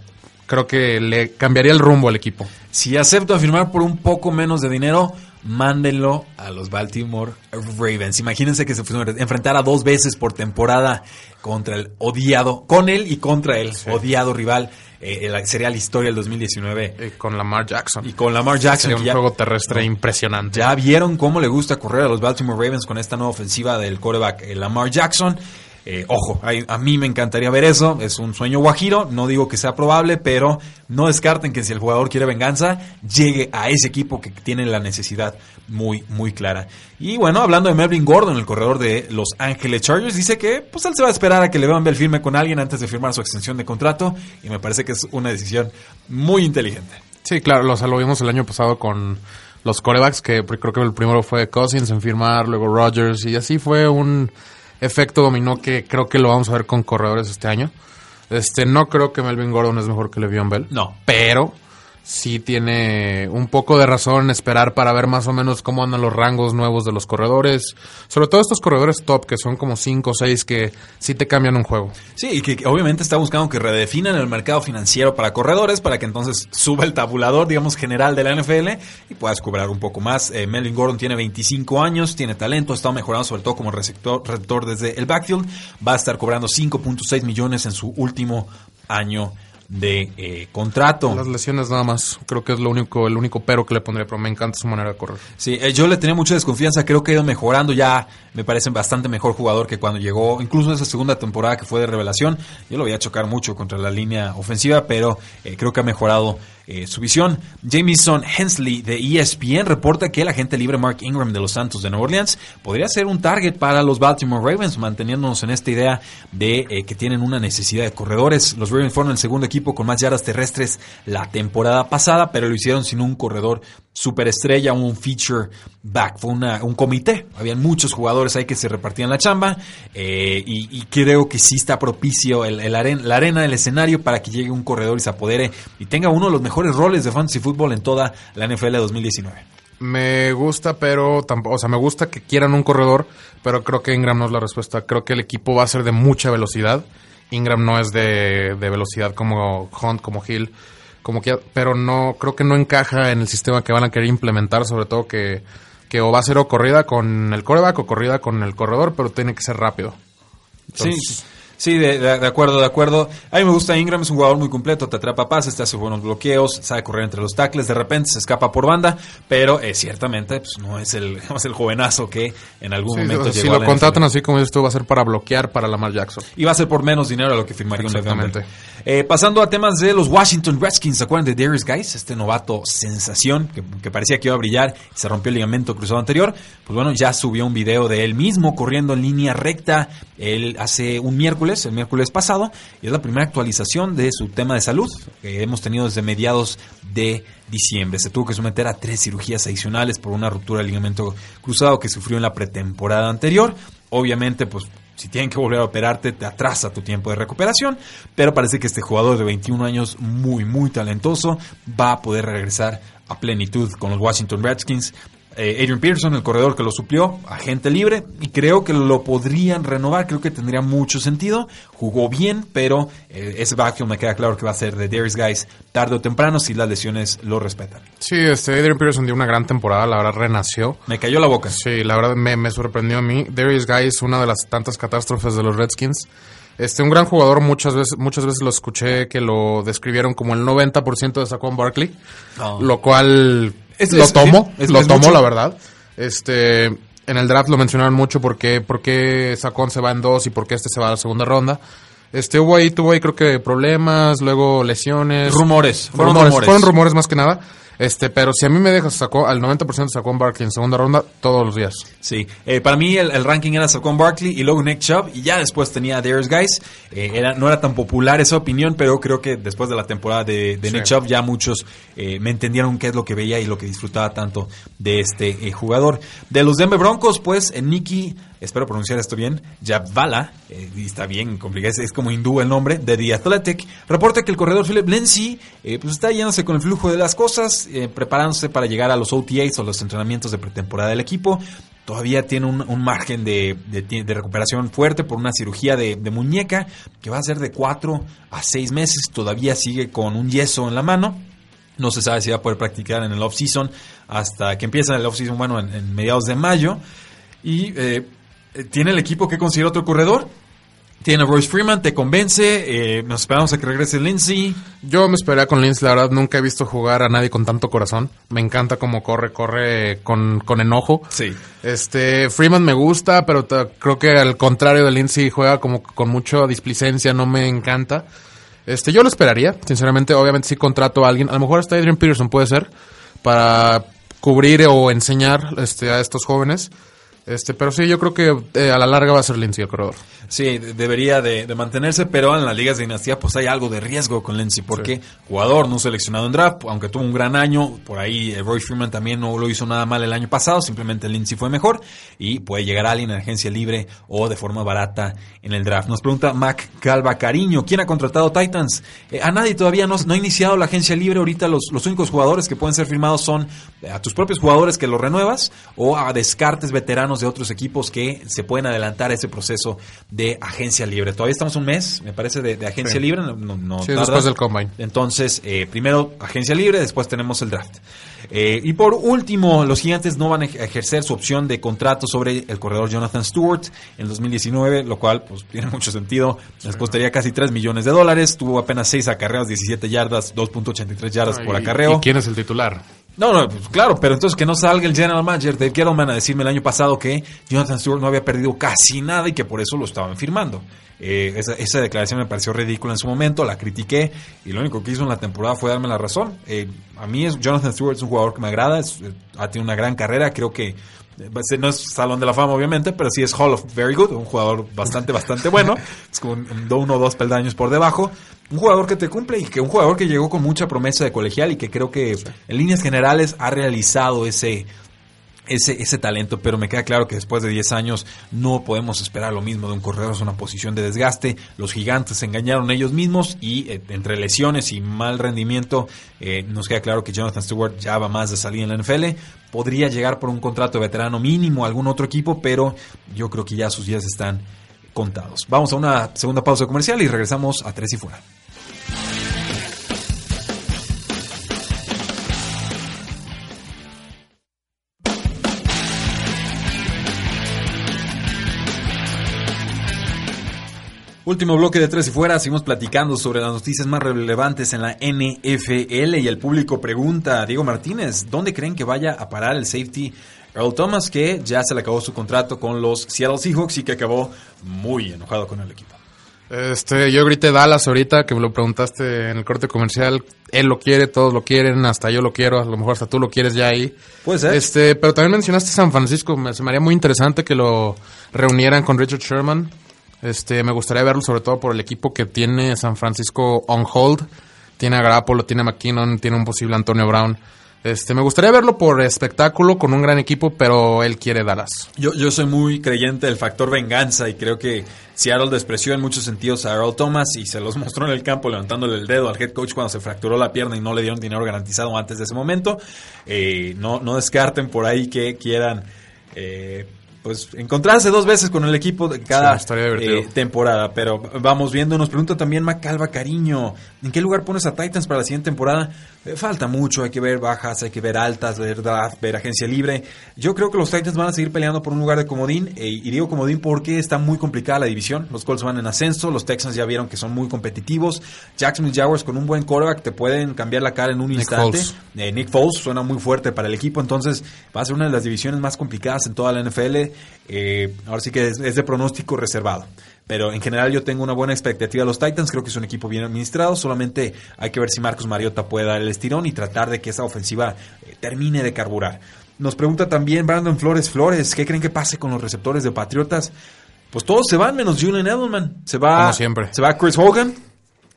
creo que le cambiaría el rumbo al equipo. Si acepto firmar por un poco menos de dinero, mándenlo a los Baltimore Ravens. Imagínense que se enfrentara dos veces por temporada contra el odiado, con él y contra el odiado rival. Eh, la- sería la historia del 2019. Eh, con Lamar Jackson. Y con Lamar Jackson. Sería un ya- juego terrestre impresionante. ya vieron cómo le gusta correr a los Baltimore Ravens con esta nueva ofensiva del quarterback eh, Lamar Jackson. Eh, ojo, a, mí me encantaría ver eso. Es un sueño guajiro. No digo que sea probable, pero no descarten que si el jugador quiere venganza, llegue a ese equipo que tiene la necesidad muy, muy clara. Y bueno, hablando de Melvin Gordon, el corredor de Los Ángeles Chargers, dice que pues él se va a esperar a que Le'Veon Bell firme con alguien antes de firmar su extensión de contrato. Y me parece que es una decisión muy inteligente. Sí, claro, lo, o lo vimos el año pasado con los corebacks, que creo que el primero fue Cousins en firmar, luego Rodgers, y así fue un efecto dominó que creo que lo vamos a ver con corredores este año. Este, no creo que Melvin Gordon es mejor que Le'Veon Bell. No. Pero sí tiene un poco de razón esperar para ver más o menos cómo andan los rangos nuevos de los corredores. Sobre todo estos corredores top, que son como 5 o 6 que sí te cambian un juego. Sí, y que que obviamente está buscando que redefinan el mercado financiero para corredores para que entonces suba el tabulador, digamos, general de la NFL y puedas cobrar un poco más. Eh, Melvin Gordon tiene 25 años, tiene talento, ha estado mejorando sobre todo como receptor, receptor desde el backfield. Va a estar cobrando 5.6 millones en su último año de eh, contrato. Las lesiones nada más, creo que es lo único, el único pero que le pondría, pero me encanta su manera de correr. Sí, eh, yo le tenía mucha desconfianza, creo que ha ido mejorando, ya me parece bastante mejor jugador que cuando llegó, incluso esa segunda temporada que fue de revelación, yo lo voy a chocar mucho contra la línea ofensiva, pero eh, creo que ha mejorado eh, su visión. Jameson Hensley de ESPN reporta que el agente libre Mark Ingram de los Santos de Nueva Orleans podría ser un target para los Baltimore Ravens, manteniéndonos en esta idea de eh, que tienen una necesidad de corredores. Los Ravens fueron el segundo equipo con más yardas terrestres la temporada pasada, pero lo hicieron sin un corredor superestrella, un feature back, fue una, un comité. Habían muchos jugadores ahí que se repartían la chamba eh, y, creo que sí está propicio el, la arena del escenario para que llegue un corredor y se apodere y tenga uno de los mejores roles de fantasy fútbol en toda la NFL 2019. Me gusta, pero tampoco, o sea, me gusta que quieran un corredor, pero creo que Ingram no es la respuesta. Creo que el equipo va a ser de mucha velocidad. Ingram no es de, de velocidad como Hunt, como Hill como que, pero no, creo que no encaja en el sistema que van a querer implementar, sobre todo que, que o va a ser o corrida con el coreback o corrida con el corredor, pero tiene que ser rápido. sí. Sí, de, acuerdo, de acuerdo. A mí me gusta Ingram, es un jugador muy completo, te atrapa pases, te hace buenos bloqueos, sabe correr entre los tackles, de repente se escapa por banda, pero eh, ciertamente pues, no es el, no es el jovenazo que en algún momento llegó Si lo contratan así como esto, va a ser para bloquear para Lamar Jackson. Y va a ser por menos dinero a lo que firmaría Exactamente. Eh, pasando a temas de los Washington Redskins, ¿se acuerdan de Darius Guys? Este novato sensación que, parecía que iba a brillar y se rompió el ligamento cruzado anterior. Pues bueno, ya subió un video de él mismo corriendo en línea recta. Él hace un miércoles el miércoles pasado, y es la primera actualización de su tema de salud que hemos tenido desde mediados de diciembre. Se tuvo que someter a tres cirugías adicionales por una ruptura del ligamento cruzado que sufrió en la pretemporada anterior. Obviamente, pues si tienen que volver a operarte, te atrasa tu tiempo de recuperación, pero parece que este jugador de 21 años, muy, muy talentoso, va a poder regresar a plenitud con los Washington Redskins. Eh, Adrian Peterson, el corredor que lo suplió, agente libre, y creo que lo podrían renovar, creo que tendría mucho sentido. Jugó bien, pero eh, ese backfield me queda claro que va a ser de Darius Guys tarde o temprano si las lesiones lo respetan. Sí, este Adrian Peterson dio una gran temporada, la verdad renació. Me cayó la boca. Sí, la verdad me, sorprendió a mí. Darius Guys, una de las tantas catástrofes de los Redskins. Este, un gran jugador, muchas veces, muchas veces lo escuché que lo describieron como el 90% de Saquon Barkley, oh. lo cual lo tomo, lo tomo, la verdad. Este, en el draft lo mencionaron mucho porque, porque Sacón se va en dos y porque este se va a la segunda ronda. Este, hubo ahí, tuvo ahí creo que problemas, luego lesiones. Rumores. Fueron rumores, fueron rumores más que nada. Este, pero si a mí me dejas sacó al 90% sacó Barkley en segunda ronda todos los días. Sí, eh, para mí el, ranking era Saquon Barkley y luego Nick Chubb y ya después tenía a Darius Guys. Eh, era, no era tan popular esa opinión, pero creo que después de la temporada de, Nick Chubb ya muchos eh, me entendieron qué es lo que veía y lo que disfrutaba tanto de este jugador. De los Denver Broncos, pues Nicky espero pronunciar esto bien, Jabvala, eh, está bien complicado, es, como hindú el nombre, de The Athletic, reporta que el corredor Philip Lindsay eh, pues está yéndose con el flujo de las cosas, eh, preparándose para llegar a los OTAs o los entrenamientos de pretemporada del equipo. Todavía tiene un, margen de, recuperación fuerte por una cirugía de, muñeca que va a ser de 4 a 6 meses. Todavía sigue con un yeso en la mano. No se sabe si va a poder practicar en el off-season hasta que empieza el off-season, bueno, en, mediados de mayo. Y eh, ¿Tiene el equipo que conseguir otro corredor? Tiene a Royce Freeman, te convence, eh, nos esperamos a que regrese Lindsay. Yo me esperaría con Lindsay, la verdad nunca he visto jugar a nadie con tanto corazón. Me encanta cómo corre, corre con, con enojo. Sí. Este, Freeman me gusta, pero creo que al contrario de Lindsay juega como con mucha displicencia, no me encanta. Este, yo lo esperaría, sinceramente, obviamente si contrato a alguien, a lo mejor hasta Adrian Peterson puede ser, para cubrir o enseñar este, a estos jóvenes. Este, pero sí, yo creo que eh, a la larga va a ser Lindsay el corredor. Sí, debería de, mantenerse, pero en las ligas de dinastía pues hay algo de riesgo con Lindsay, porque jugador no seleccionado en draft, aunque tuvo un gran año, por ahí eh, Roy Freeman también no lo hizo nada mal el año pasado, simplemente Lindsay fue mejor y puede llegar a alguien en agencia libre o de forma barata en el draft. Nos pregunta Mac Calva Cariño, ¿quién ha contratado Titans? Eh, a nadie todavía no, no, ha iniciado la agencia libre, ahorita los, los únicos jugadores que pueden ser firmados son a tus propios jugadores que los renuevas o a descartes veteranos de otros equipos que se pueden adelantar a ese proceso de agencia libre. Todavía estamos un mes, me parece, de, agencia libre. No, sí, después del combine. Entonces, eh, primero agencia libre, después tenemos el draft. Eh, y por último, los gigantes no van a ejercer su opción de contrato sobre el corredor Jonathan Stewart en 2019, lo cual pues tiene mucho sentido. Les costaría casi 3 millones de dólares. Tuvo apenas 6 acarreos, 17 yardas, 2.83 yardas por acarreo. ¿Y quién es el titular? No, no, pues, claro, pero entonces que no salga el general manager de Gettleman a decirme el año pasado que Jonathan Stewart no había perdido casi nada y que por eso lo estaban firmando. Eh, esa, esa, declaración me pareció ridícula en su momento, la critiqué y lo único que hizo en la temporada fue darme la razón. Eh, a mí es, Jonathan Stewart es un jugador que me agrada, eh, ha tenido una gran carrera, creo que no es Salón de la Fama, obviamente, pero sí es Hall of Very Good, un jugador bastante, bastante bueno. Es como uno o dos peldaños por debajo. Un jugador que te cumple y que un jugador que llegó con mucha promesa de colegial y que creo que en líneas generales ha realizado ese, ese, ese talento, pero me queda claro que después de 10 años no podemos esperar lo mismo de un corredor, es una posición de desgaste, los gigantes se engañaron ellos mismos y eh, entre lesiones y mal rendimiento eh, nos queda claro que Jonathan Stewart ya va más de salir en la NFL, podría llegar por un contrato de veterano mínimo a algún otro equipo, pero yo creo que ya sus días están contados. Vamos a una segunda pausa comercial y regresamos a Tres y Fuera. Último bloque de Tres y Fuera, seguimos platicando sobre las noticias más relevantes en la NFL y el público pregunta Diego Martínez, ¿dónde creen que vaya a parar el safety Earl Thomas que ya se le acabó su contrato con los Seattle Seahawks y que acabó muy enojado con el equipo? Este, yo grité Dallas ahorita que me lo preguntaste en el corte comercial. Él lo quiere, todos lo quieren, hasta yo lo quiero, a lo mejor hasta tú lo quieres ya ahí. Puede ser. Este, pero también mencionaste San Francisco, me, se me haría muy interesante que lo reunieran con Richard Sherman. Este, me gustaría verlo sobre todo por el equipo que tiene San Francisco on hold. Tiene a Garapolo, tiene a McKinnon, tiene un posible Antonio Brown. Este, me gustaría verlo por espectáculo con un gran equipo, pero él quiere Dallas. Yo, yo soy muy creyente del factor venganza y creo que Seattle despreció en muchos sentidos a Earl Thomas y se los mostró en el campo levantándole el dedo al head coach cuando se fracturó la pierna y no le dieron dinero garantizado antes de ese momento. Eh, no, no descarten por ahí que quieran eh, pues encontrarse dos veces con el equipo de cada eh, temporada. Pero vamos viendo, nos pregunta también Macalva Cariño, ¿en qué lugar pones a Titans para la siguiente temporada? Eh, falta mucho, hay que ver bajas, hay que ver altas, ver draft, ver agencia libre. Yo creo que los Titans van a seguir peleando por un lugar de comodín, eh, y digo comodín porque está muy complicada la división. Los Colts van en ascenso, los Texans ya vieron que son muy competitivos. Jacksonville Jaguars con un buen quarterback te pueden cambiar la cara en un instante. Nick Foles suena muy fuerte para el equipo, entonces va a ser una de las divisiones más complicadas en toda la NFL eh, ahora sí que es, de pronóstico reservado. Pero en general yo tengo una buena expectativa de los Titans. Creo que es un equipo bien administrado. Solamente hay que ver si Marcos Mariota puede dar el estirón y tratar de que esa ofensiva eh, termine de carburar. Nos pregunta también Brandon Flores Flores, ¿qué creen que pase con los receptores de Patriotas? Pues todos se van menos Julian Edelman. Se va, siempre. Se va Chris Hogan.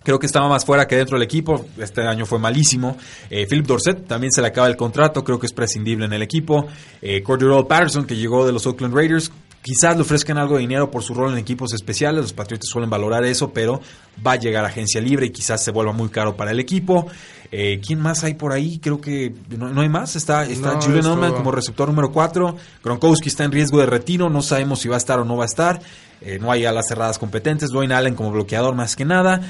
Creo que estaba más fuera que dentro del equipo. Este año fue malísimo. Eh, Philip Dorset también se le acaba el contrato. Creo que es prescindible en el equipo. Eh, Cordero Patterson, que llegó de los Oakland Raiders. Quizás le ofrezcan algo de dinero por su rol en equipos especiales. Los Patriotas suelen valorar eso, pero va a llegar a agencia libre y quizás se vuelva muy caro para el equipo. Eh, ¿Quién más hay por ahí? Creo que no, hay más. Está, está Julian Edelman como receptor número 4. Gronkowski está en riesgo de retiro. No sabemos si va a estar o no va a estar. Eh, no hay alas cerradas competentes. Dwayne Allen como bloqueador más que nada.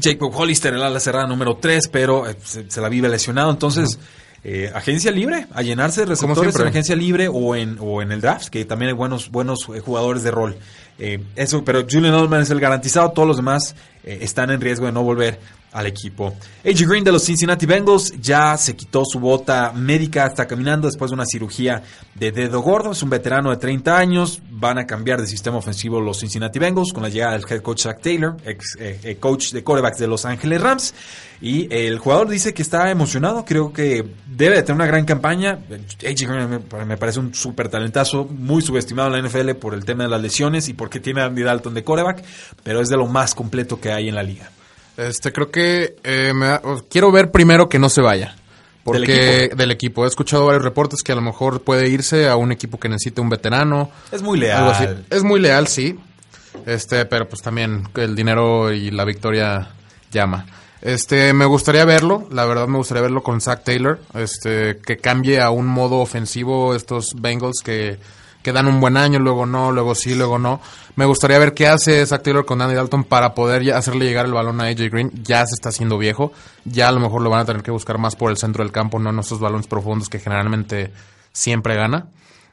Jacob Hollister, el ala cerrada número 3, pero eh, se, la vive lesionado. Entonces, eh, agencia libre, a llenarse de receptores en agencia libre o en, o en el draft, que también hay buenos, buenos eh, jugadores de rol. eso, pero Julian Edelman es el garantizado, todos los demás están en riesgo de no volver al equipo. AJ Green de los Cincinnati Bengals ya se quitó su bota médica, está caminando después de una cirugía de dedo gordo, es un veterano de 30 años, van a cambiar de sistema ofensivo los Cincinnati Bengals con la llegada del head coach Zach Taylor, ex eh, eh, coach de quarterbacks de Los Ángeles Rams, y el jugador dice que está emocionado, creo que debe de tener una gran campaña, AJ Green me, parece un súper talentazo, muy subestimado en la NFL por el tema de las lesiones y porque tiene a Andy Dalton de quarterback, pero es de lo más completo que hay en la liga. Este, creo que eh, quiero ver primero que no se vaya. Porque ¿Del equipo? He escuchado varios reportes que a lo mejor puede irse a un equipo que necesite un veterano. Es muy leal. Es muy leal, sí. Este, pero pues también el dinero y la victoria llama. Este, me gustaría verlo, la verdad me gustaría verlo con Zach Taylor, este, que cambie a un modo ofensivo estos Bengals que que dan un buen año, luego no, luego sí, luego no. Me gustaría ver qué hace Zach Taylor con Danny Dalton para poder hacerle llegar el balón a AJ Green. Ya se está haciendo viejo, ya a lo mejor lo van a tener que buscar más por el centro del campo, no en esos balones profundos que generalmente siempre gana.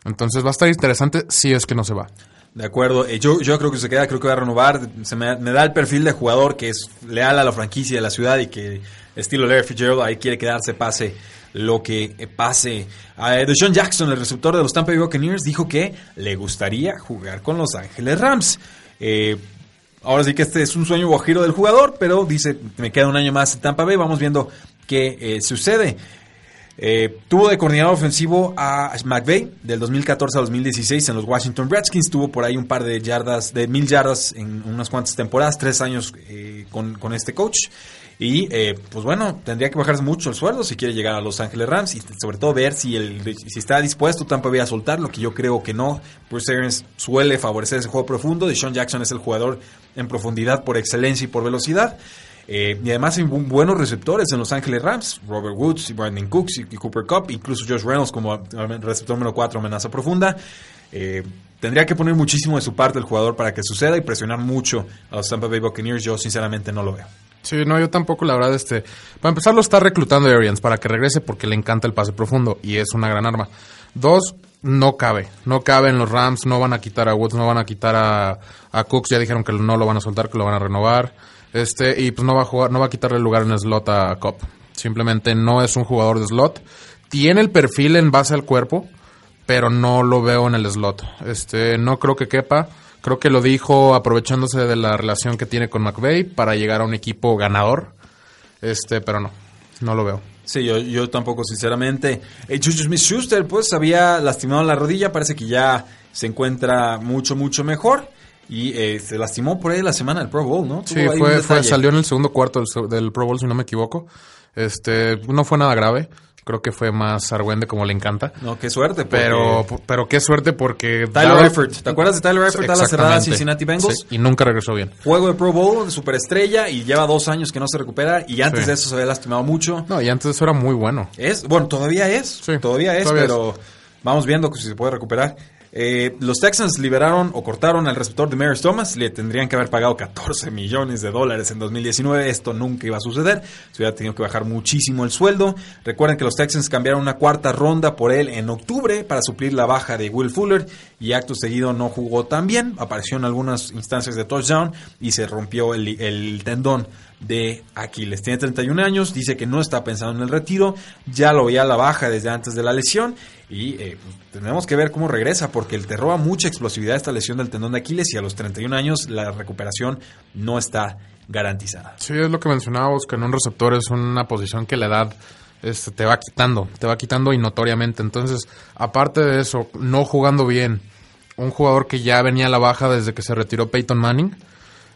Entonces va a estar interesante si es que no se va. De acuerdo, eh, yo, yo creo que se queda, creo que va a renovar. Se me, da el perfil de jugador que es leal a la franquicia de la ciudad y que estilo Larry Fitzgerald ahí quiere quedarse pase lo que pase. Uh, Deshaun Jackson, el receptor de los Tampa Bay Buccaneers, dijo que le gustaría jugar con Los Ángeles Rams. Eh, ahora sí que este es un sueño guajiro del jugador, pero dice, me queda un año más en Tampa Bay, vamos viendo qué eh, sucede. Eh, tuvo de coordinador ofensivo a McVeigh del 2014 a 2016 en los Washington Redskins. Tuvo por ahí un par de yardas, de mil yardas en unas cuantas temporadas, tres años con, este coach. Y eh, pues bueno, tendría que bajarse mucho el sueldo si quiere llegar a Los Ángeles Rams y sobre todo ver si, el, si está dispuesto Tampa Bay a soltar, lo que yo creo que no. Bruce Arians suele favorecer ese juego profundo. Deshaun Jackson es el jugador en profundidad por excelencia y por velocidad. Eh, y además hay buenos receptores en Los Ángeles Rams, Robert Woods y Brandon Cooks y, Cooper Cup, incluso Josh Reynolds como receptor número 4 amenaza profunda. Eh, tendría que poner muchísimo de su parte el jugador para que suceda y presionar mucho a los Tampa Bay Buccaneers. Yo sinceramente no lo veo. Sí, no, yo tampoco, la verdad, este, para empezar lo está reclutando Arians para que regrese porque le encanta el pase profundo y es una gran arma. Dos, no cabe, no cabe en los Rams, no van a quitar a Woods, no van a quitar a, a Cooks, ya dijeron que no lo van a soltar, que lo van a renovar. Este, y pues no va a jugar, no va a quitarle lugar en slot a Cop. Simplemente no es un jugador de slot. Tiene el perfil en base al cuerpo, pero no lo veo en el slot. Este, no creo que quepa. Creo que lo dijo aprovechándose de la relación que tiene con McVeigh para llegar a un equipo ganador. Este, pero no, no lo veo. Sí, yo, yo tampoco, sinceramente. Eh, Smith Schuster, pues, había lastimado la rodilla, parece que ya se encuentra mucho, mucho mejor. Y eh, se lastimó por ahí la semana del Pro Bowl, ¿no? Sí, fue, fue, salió en el segundo cuarto del, del, Pro Bowl, si no me equivoco. Este, no fue nada grave. Creo que fue más argüende como le encanta. No, qué suerte. Pero, pero qué suerte porque... Tyler Eifert. ¿Te acuerdas de Tyler Eifert a la cerrada Cincinnati Bengals? Sí, y nunca regresó bien. Juego de Pro Bowl, de superestrella, y lleva dos años que no se recupera. Y antes sí. de eso se había lastimado mucho. No, y antes de eso era muy bueno. Es, bueno, todavía es. Sí, todavía es, todavía pero es. vamos viendo si se puede recuperar. Eh, los Texans liberaron o cortaron al receptor de Maris Thomas. Le tendrían que haber pagado 14 millones de dólares en 2019. Esto nunca iba a suceder. Se hubiera tenido que bajar muchísimo el sueldo. Recuerden que los Texans cambiaron una cuarta ronda por él en octubre para suplir la baja de Will Fuller. Y acto seguido no jugó tan bien. Apareció en algunas instancias de touchdown y se rompió el, el tendón de Aquiles. Tiene 31 años, dice que no está pensando en el retiro, ya lo veía a la baja desde antes de la lesión y eh, tenemos que ver cómo regresa porque te roba mucha explosividad esta lesión del tendón de Aquiles y a los 31 años la recuperación no está garantizada. Sí, es lo que mencionábamos, que en un receptor es una posición que la edad este, te va quitando, te va quitando y notoriamente. Entonces, aparte de eso, no jugando bien, un jugador que ya venía a la baja desde que se retiró Peyton Manning,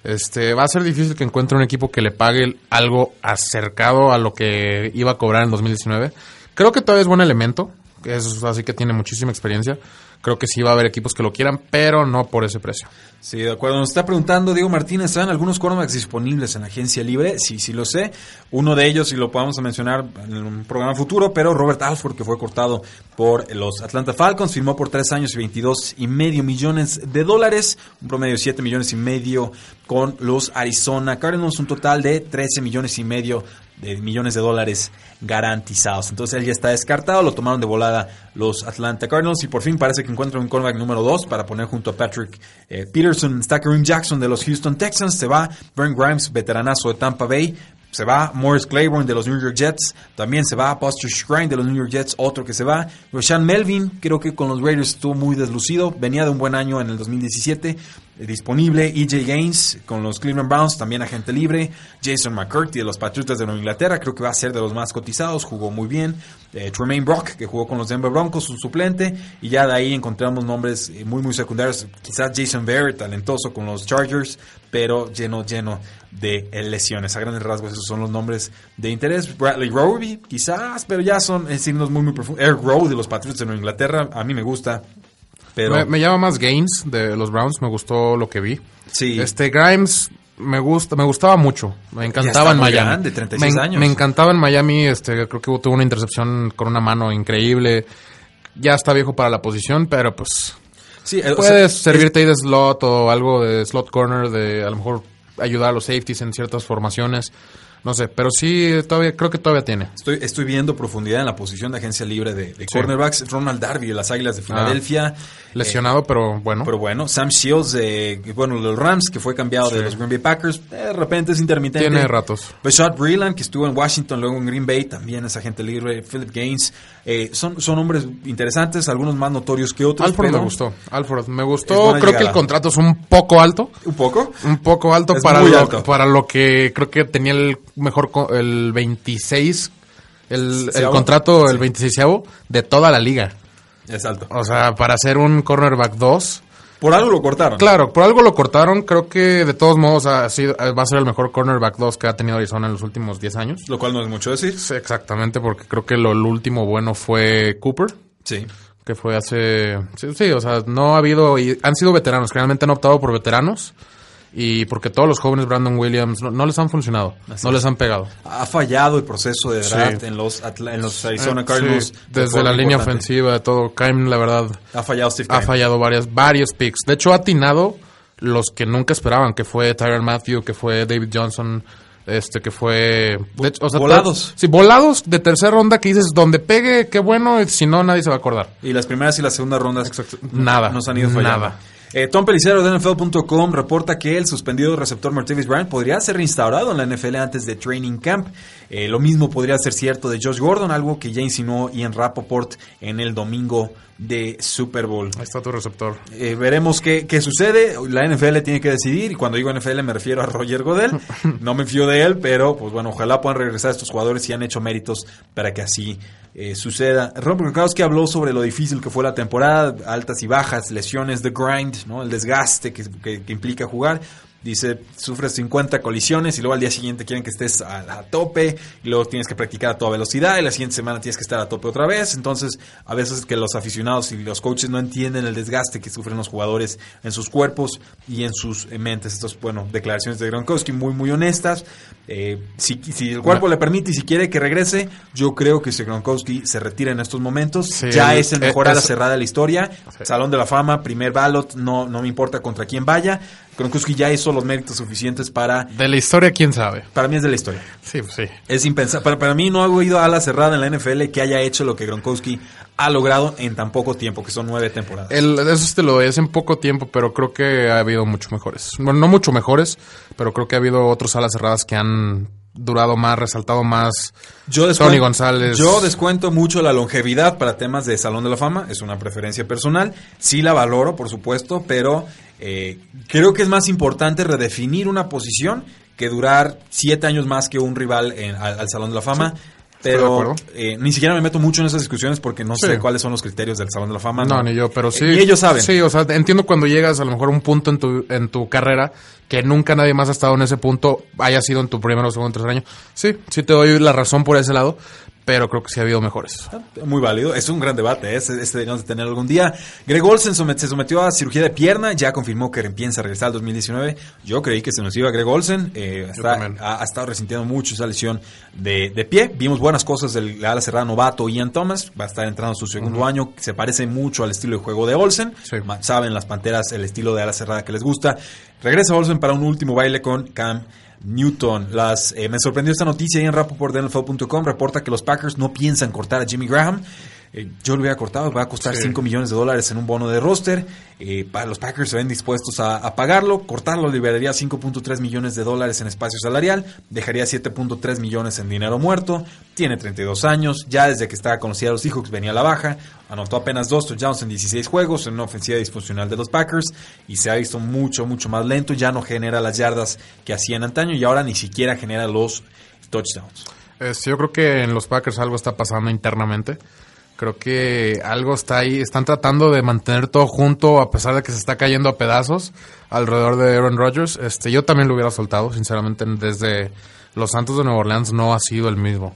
este, va a ser difícil que encuentre un equipo que le pague algo acercado a lo que iba a cobrar en 2019. Creo que todavía es buen elemento, es así que tiene muchísima experiencia. Creo que sí va a haber equipos que lo quieran, pero no por ese precio. Sí, de acuerdo. Nos está preguntando Diego Martínez, ¿están algunos cornerbacks disponibles en la agencia libre? Sí, sí lo sé. Uno de ellos, y lo podamos mencionar en un programa futuro, pero Robert Alford, que fue cortado por los Atlanta Falcons, firmó por tres años y 22 y medio millones de dólares, un promedio de 7 millones y medio con los Arizona Cardinals, un total de 13 millones y medio de millones de dólares garantizados. Entonces él ya está descartado, lo tomaron de volada los Atlanta Cardinals y por fin parece que encuentran un cornerback número 2 para poner junto a Patrick eh, Peterson, está Kareem Jackson de los Houston Texans, se va Brent Grimes, veteranazo de Tampa Bay, se va Morris Claiborne de los New York Jets, también se va Buster Shrine de los New York Jets, otro que se va. Roshan Melvin, creo que con los Raiders estuvo muy deslucido, venía de un buen año en el 2017, eh, disponible. EJ Gaines con los Cleveland Browns, también agente libre. Jason McCurdy de los Patriotas de Nueva Inglaterra, creo que va a ser de los más cotizados, jugó muy bien. Eh, Tremaine Brock, que jugó con los Denver Broncos, un suplente. Y ya de ahí encontramos nombres eh, muy, muy secundarios. Quizás Jason Barrett, talentoso con los Chargers, pero lleno, lleno de lesiones. A grandes rasgos, esos son los nombres de interés. Bradley Roby, quizás, pero ya son eh, signos muy, muy profundos. Eric Rowe de los Patriots de Nueva Inglaterra, a mí me gusta. Pero... Me, me, llama más Gaines de los Browns, me gustó lo que vi. Sí. Este Grimes me gusta, me gustaba mucho, me encantaba en Miami. Grande, 36 me, años. me encantaba en Miami, este, creo que tuvo una intercepción con una mano increíble. Ya está viejo para la posición, pero pues sí, puedes o sea, servirte ahí de slot o algo de slot corner, de a lo mejor ayudar a los safeties en ciertas formaciones. No sé, pero sí, todavía creo que todavía tiene. Estoy, estoy viendo profundidad en la posición de agencia libre de, de cornerbacks. Ronald Darby de las Águilas de Filadelfia. Lesionado, pero bueno. Pero bueno, Sam Shields, de, bueno, de los Rams, que fue cambiado de los Green Bay Packers, de repente es intermitente. Tiene ratos. Bashad Breeland, que estuvo en Washington, luego en Green Bay, también es agente libre. Philip Gaines. Eh, son, son hombres interesantes, algunos más notorios que otros. Alford me gustó. Alford me gustó. Creo que el contrato es un poco alto. ¿Un poco? Un poco alto, para lo, para lo que creo que tenía el mejor, el 26, el, el contrato, el 26 de toda la liga. Es alto. O sea, para hacer un cornerback 2. Por algo lo cortaron. Claro, por algo lo cortaron. Creo que de todos modos ha sido, va a ser el mejor cornerback 2 que ha tenido Arizona en los últimos 10 años. Lo cual no es mucho decir. Sí, exactamente, porque creo que lo, último bueno fue Cooper. Sí. Que fue hace. Sí, o sea, no ha habido. Y han sido veteranos. Generalmente han optado por veteranos y porque todos los jóvenes Brandon Williams no, les han funcionado, no les han pegado. Ha fallado el proceso de draft en, los, en los Arizona eh, Cardinals. Desde la línea ofensiva, de todo. Kaim, la verdad, ha fallado Steve Ha fallado varias, varios picks. De hecho, ha atinado los que nunca esperaban, que fue Tyron Matthew, que fue David Johnson, este que fue volados. Sí, volados de tercera ronda que dices donde pegue, qué bueno, si no nadie se va a acordar. Y las primeras y las segundas rondas nada, nos han ido fallando. Nada. Eh, Tom Pelicero de NFL.com reporta que el suspendido receptor Martavis Bryant podría ser reinstaurado en la NFL antes de Training Camp. Eh, lo mismo podría ser cierto de Josh Gordon, algo que ya insinuó Ian Rapoport en el domingo de Super Bowl. Ahí está tu receptor. Eh, veremos qué, qué, sucede. La NFL tiene que decidir. Y cuando digo NFL me refiero a Roger Godel. No me fío de él, pero pues bueno, ojalá puedan regresar estos jugadores y han hecho méritos para que así eh, suceda. Rob Gronkowski habló sobre lo difícil que fue la temporada, altas y bajas, lesiones, the grind, ¿no? el desgaste que, que implica jugar. Dice, sufres 50 colisiones y luego al día siguiente quieren que estés a, tope y luego tienes que practicar a toda velocidad y la siguiente semana tienes que estar a tope otra vez. Entonces, a veces que los aficionados y los coaches no entienden el desgaste que sufren los jugadores en sus cuerpos y en sus mentes. Estas, bueno, declaraciones de Gronkowski muy, muy honestas. Eh, si, si, el cuerpo le permite y si quiere que regrese, yo creo que si Gronkowski se retira en estos momentos, ya es el mejor a la cerrada de la historia. Salón de la fama, primer ballot, no, no me importa contra quién vaya. Gronkowski ya hizo los méritos suficientes para... De la historia, quién sabe. Para mí es de la historia. Sí, pues sí. Es impensable. Para, para mí no ha habido ala cerrada en la NFL que haya hecho lo que Gronkowski ha logrado en tan poco tiempo, que son nueve temporadas. El, eso te lo es en poco tiempo, pero creo que ha habido mucho mejores. Bueno, no mucho mejores, pero creo que ha habido otros alas cerradas que han durado más, resaltado más. Yo Tony González. Yo descuento mucho la longevidad para temas de Salón de la Fama, es una preferencia personal. Sí la valoro, por supuesto, pero eh, creo que es más importante redefinir una posición que durar siete años más que un rival al, Salón de la Fama. Pero eh, ni siquiera me meto mucho en esas discusiones porque no sé cuáles son los criterios del Salón de la Fama. No, ni yo, pero sí. y ellos saben. Sí, o sea, entiendo cuando llegas a lo mejor a un punto en tu, en tu carrera que nunca nadie más ha estado en ese punto, haya sido en tu primero, segundo, tercer año. Sí, sí te doy la razón por ese lado pero creo que sí ha habido mejores. Muy válido, es un gran debate, ¿eh? este, este deberíamos de tener algún día. Greg Olsen se sometió a cirugía de pierna, ya confirmó que piensa regresar al 2019. Yo creí que se nos iba Greg Olsen, eh, ha, estado resintiendo mucho esa lesión de, de, pie. Vimos buenas cosas del ala cerrada novato Ian Thomas, va a estar entrando en su segundo año, se parece mucho al estilo de juego de Olsen. Saben las panteras el estilo de ala cerrada que les gusta. Regresa Olsen para un último baile con Cam Newton. Las, eh, me sorprendió esta noticia ahí en NFL.com. Reporta que los Packers no piensan cortar a Jimmy Graham. Eh, yo lo hubiera cortado, va a costar 5 millones de dólares en un bono de roster. Eh, para los Packers se ven dispuestos a, pagarlo. Cortarlo liberaría 5.3 millones de dólares en espacio salarial. Dejaría 7.3 millones en dinero muerto. Tiene 32 años. Ya desde que estaba conocida a los Seahawks venía a la baja. Anotó apenas dos touchdowns en 16 juegos en una ofensiva disfuncional de los Packers. Y se ha visto mucho, mucho más lento. Ya no genera las yardas que hacía en antaño. Y ahora ni siquiera genera los touchdowns. yo creo que en los Packers algo está pasando internamente. Creo que algo está ahí. Están tratando de mantener todo junto a pesar de que se está cayendo a pedazos alrededor de Aaron Rodgers. Este, yo también lo hubiera soltado, sinceramente. Desde los Santos de Nueva Orleans no ha sido el mismo.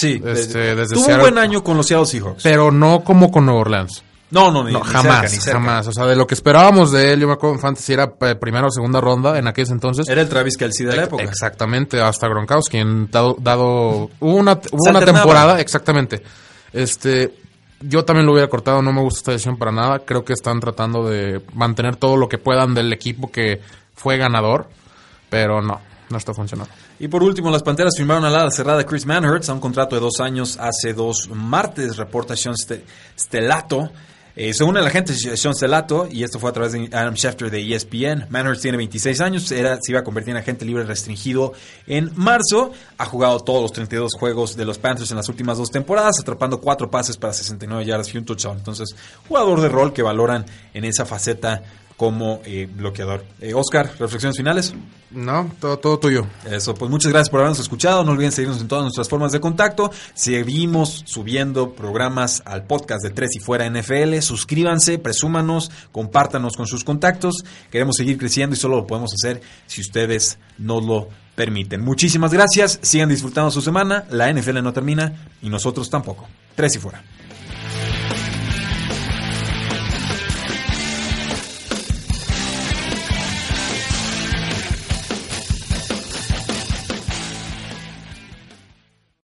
Sí, este, desde tuvo un buen año con los Seattle Seahawks. Pero no como con Nueva Orleans. No, no, ni, jamás, jamás. O sea, de lo que esperábamos de él, yo me acuerdo en Fantasy era eh, primera o segunda ronda en aquellos entonces. Era el Travis Kelsey de la época. Exactamente, hasta Gronkowski, en dado, dado hubo una, hubo una temporada, exactamente. Este, yo también lo hubiera cortado, no me gusta esta decisión para nada. Creo que están tratando de mantener todo lo que puedan del equipo que fue ganador, pero no. No está funcionando. Y por último, las Panteras firmaron a la cerrada Chris Manhurts a un contrato de dos años hace dos martes, reporta Sean Stellato. Eh, según el agente Sean Stellato, y esto fue a través de Adam Schefter de ESPN, Manhurst tiene 26 años, era, se iba a convertir en agente libre restringido en marzo, ha jugado todos los 32 juegos de los Panthers en las últimas dos temporadas, atrapando cuatro pases para 69 yardas y un. Entonces, jugador de rol que valoran en esa faceta como eh, bloqueador. Eh, Oscar, reflexiones finales. No, todo, todo tuyo. Eso, pues muchas gracias por habernos escuchado. No olviden seguirnos en todas nuestras formas de contacto. Seguimos subiendo programas al podcast de Tres y Fuera NFL. Suscríbanse, presúmanos, compártanos con sus contactos. Queremos seguir creciendo y solo lo podemos hacer si ustedes nos lo permiten. Muchísimas gracias. Sigan disfrutando su semana. La NFL no termina y nosotros tampoco. Tres y Fuera.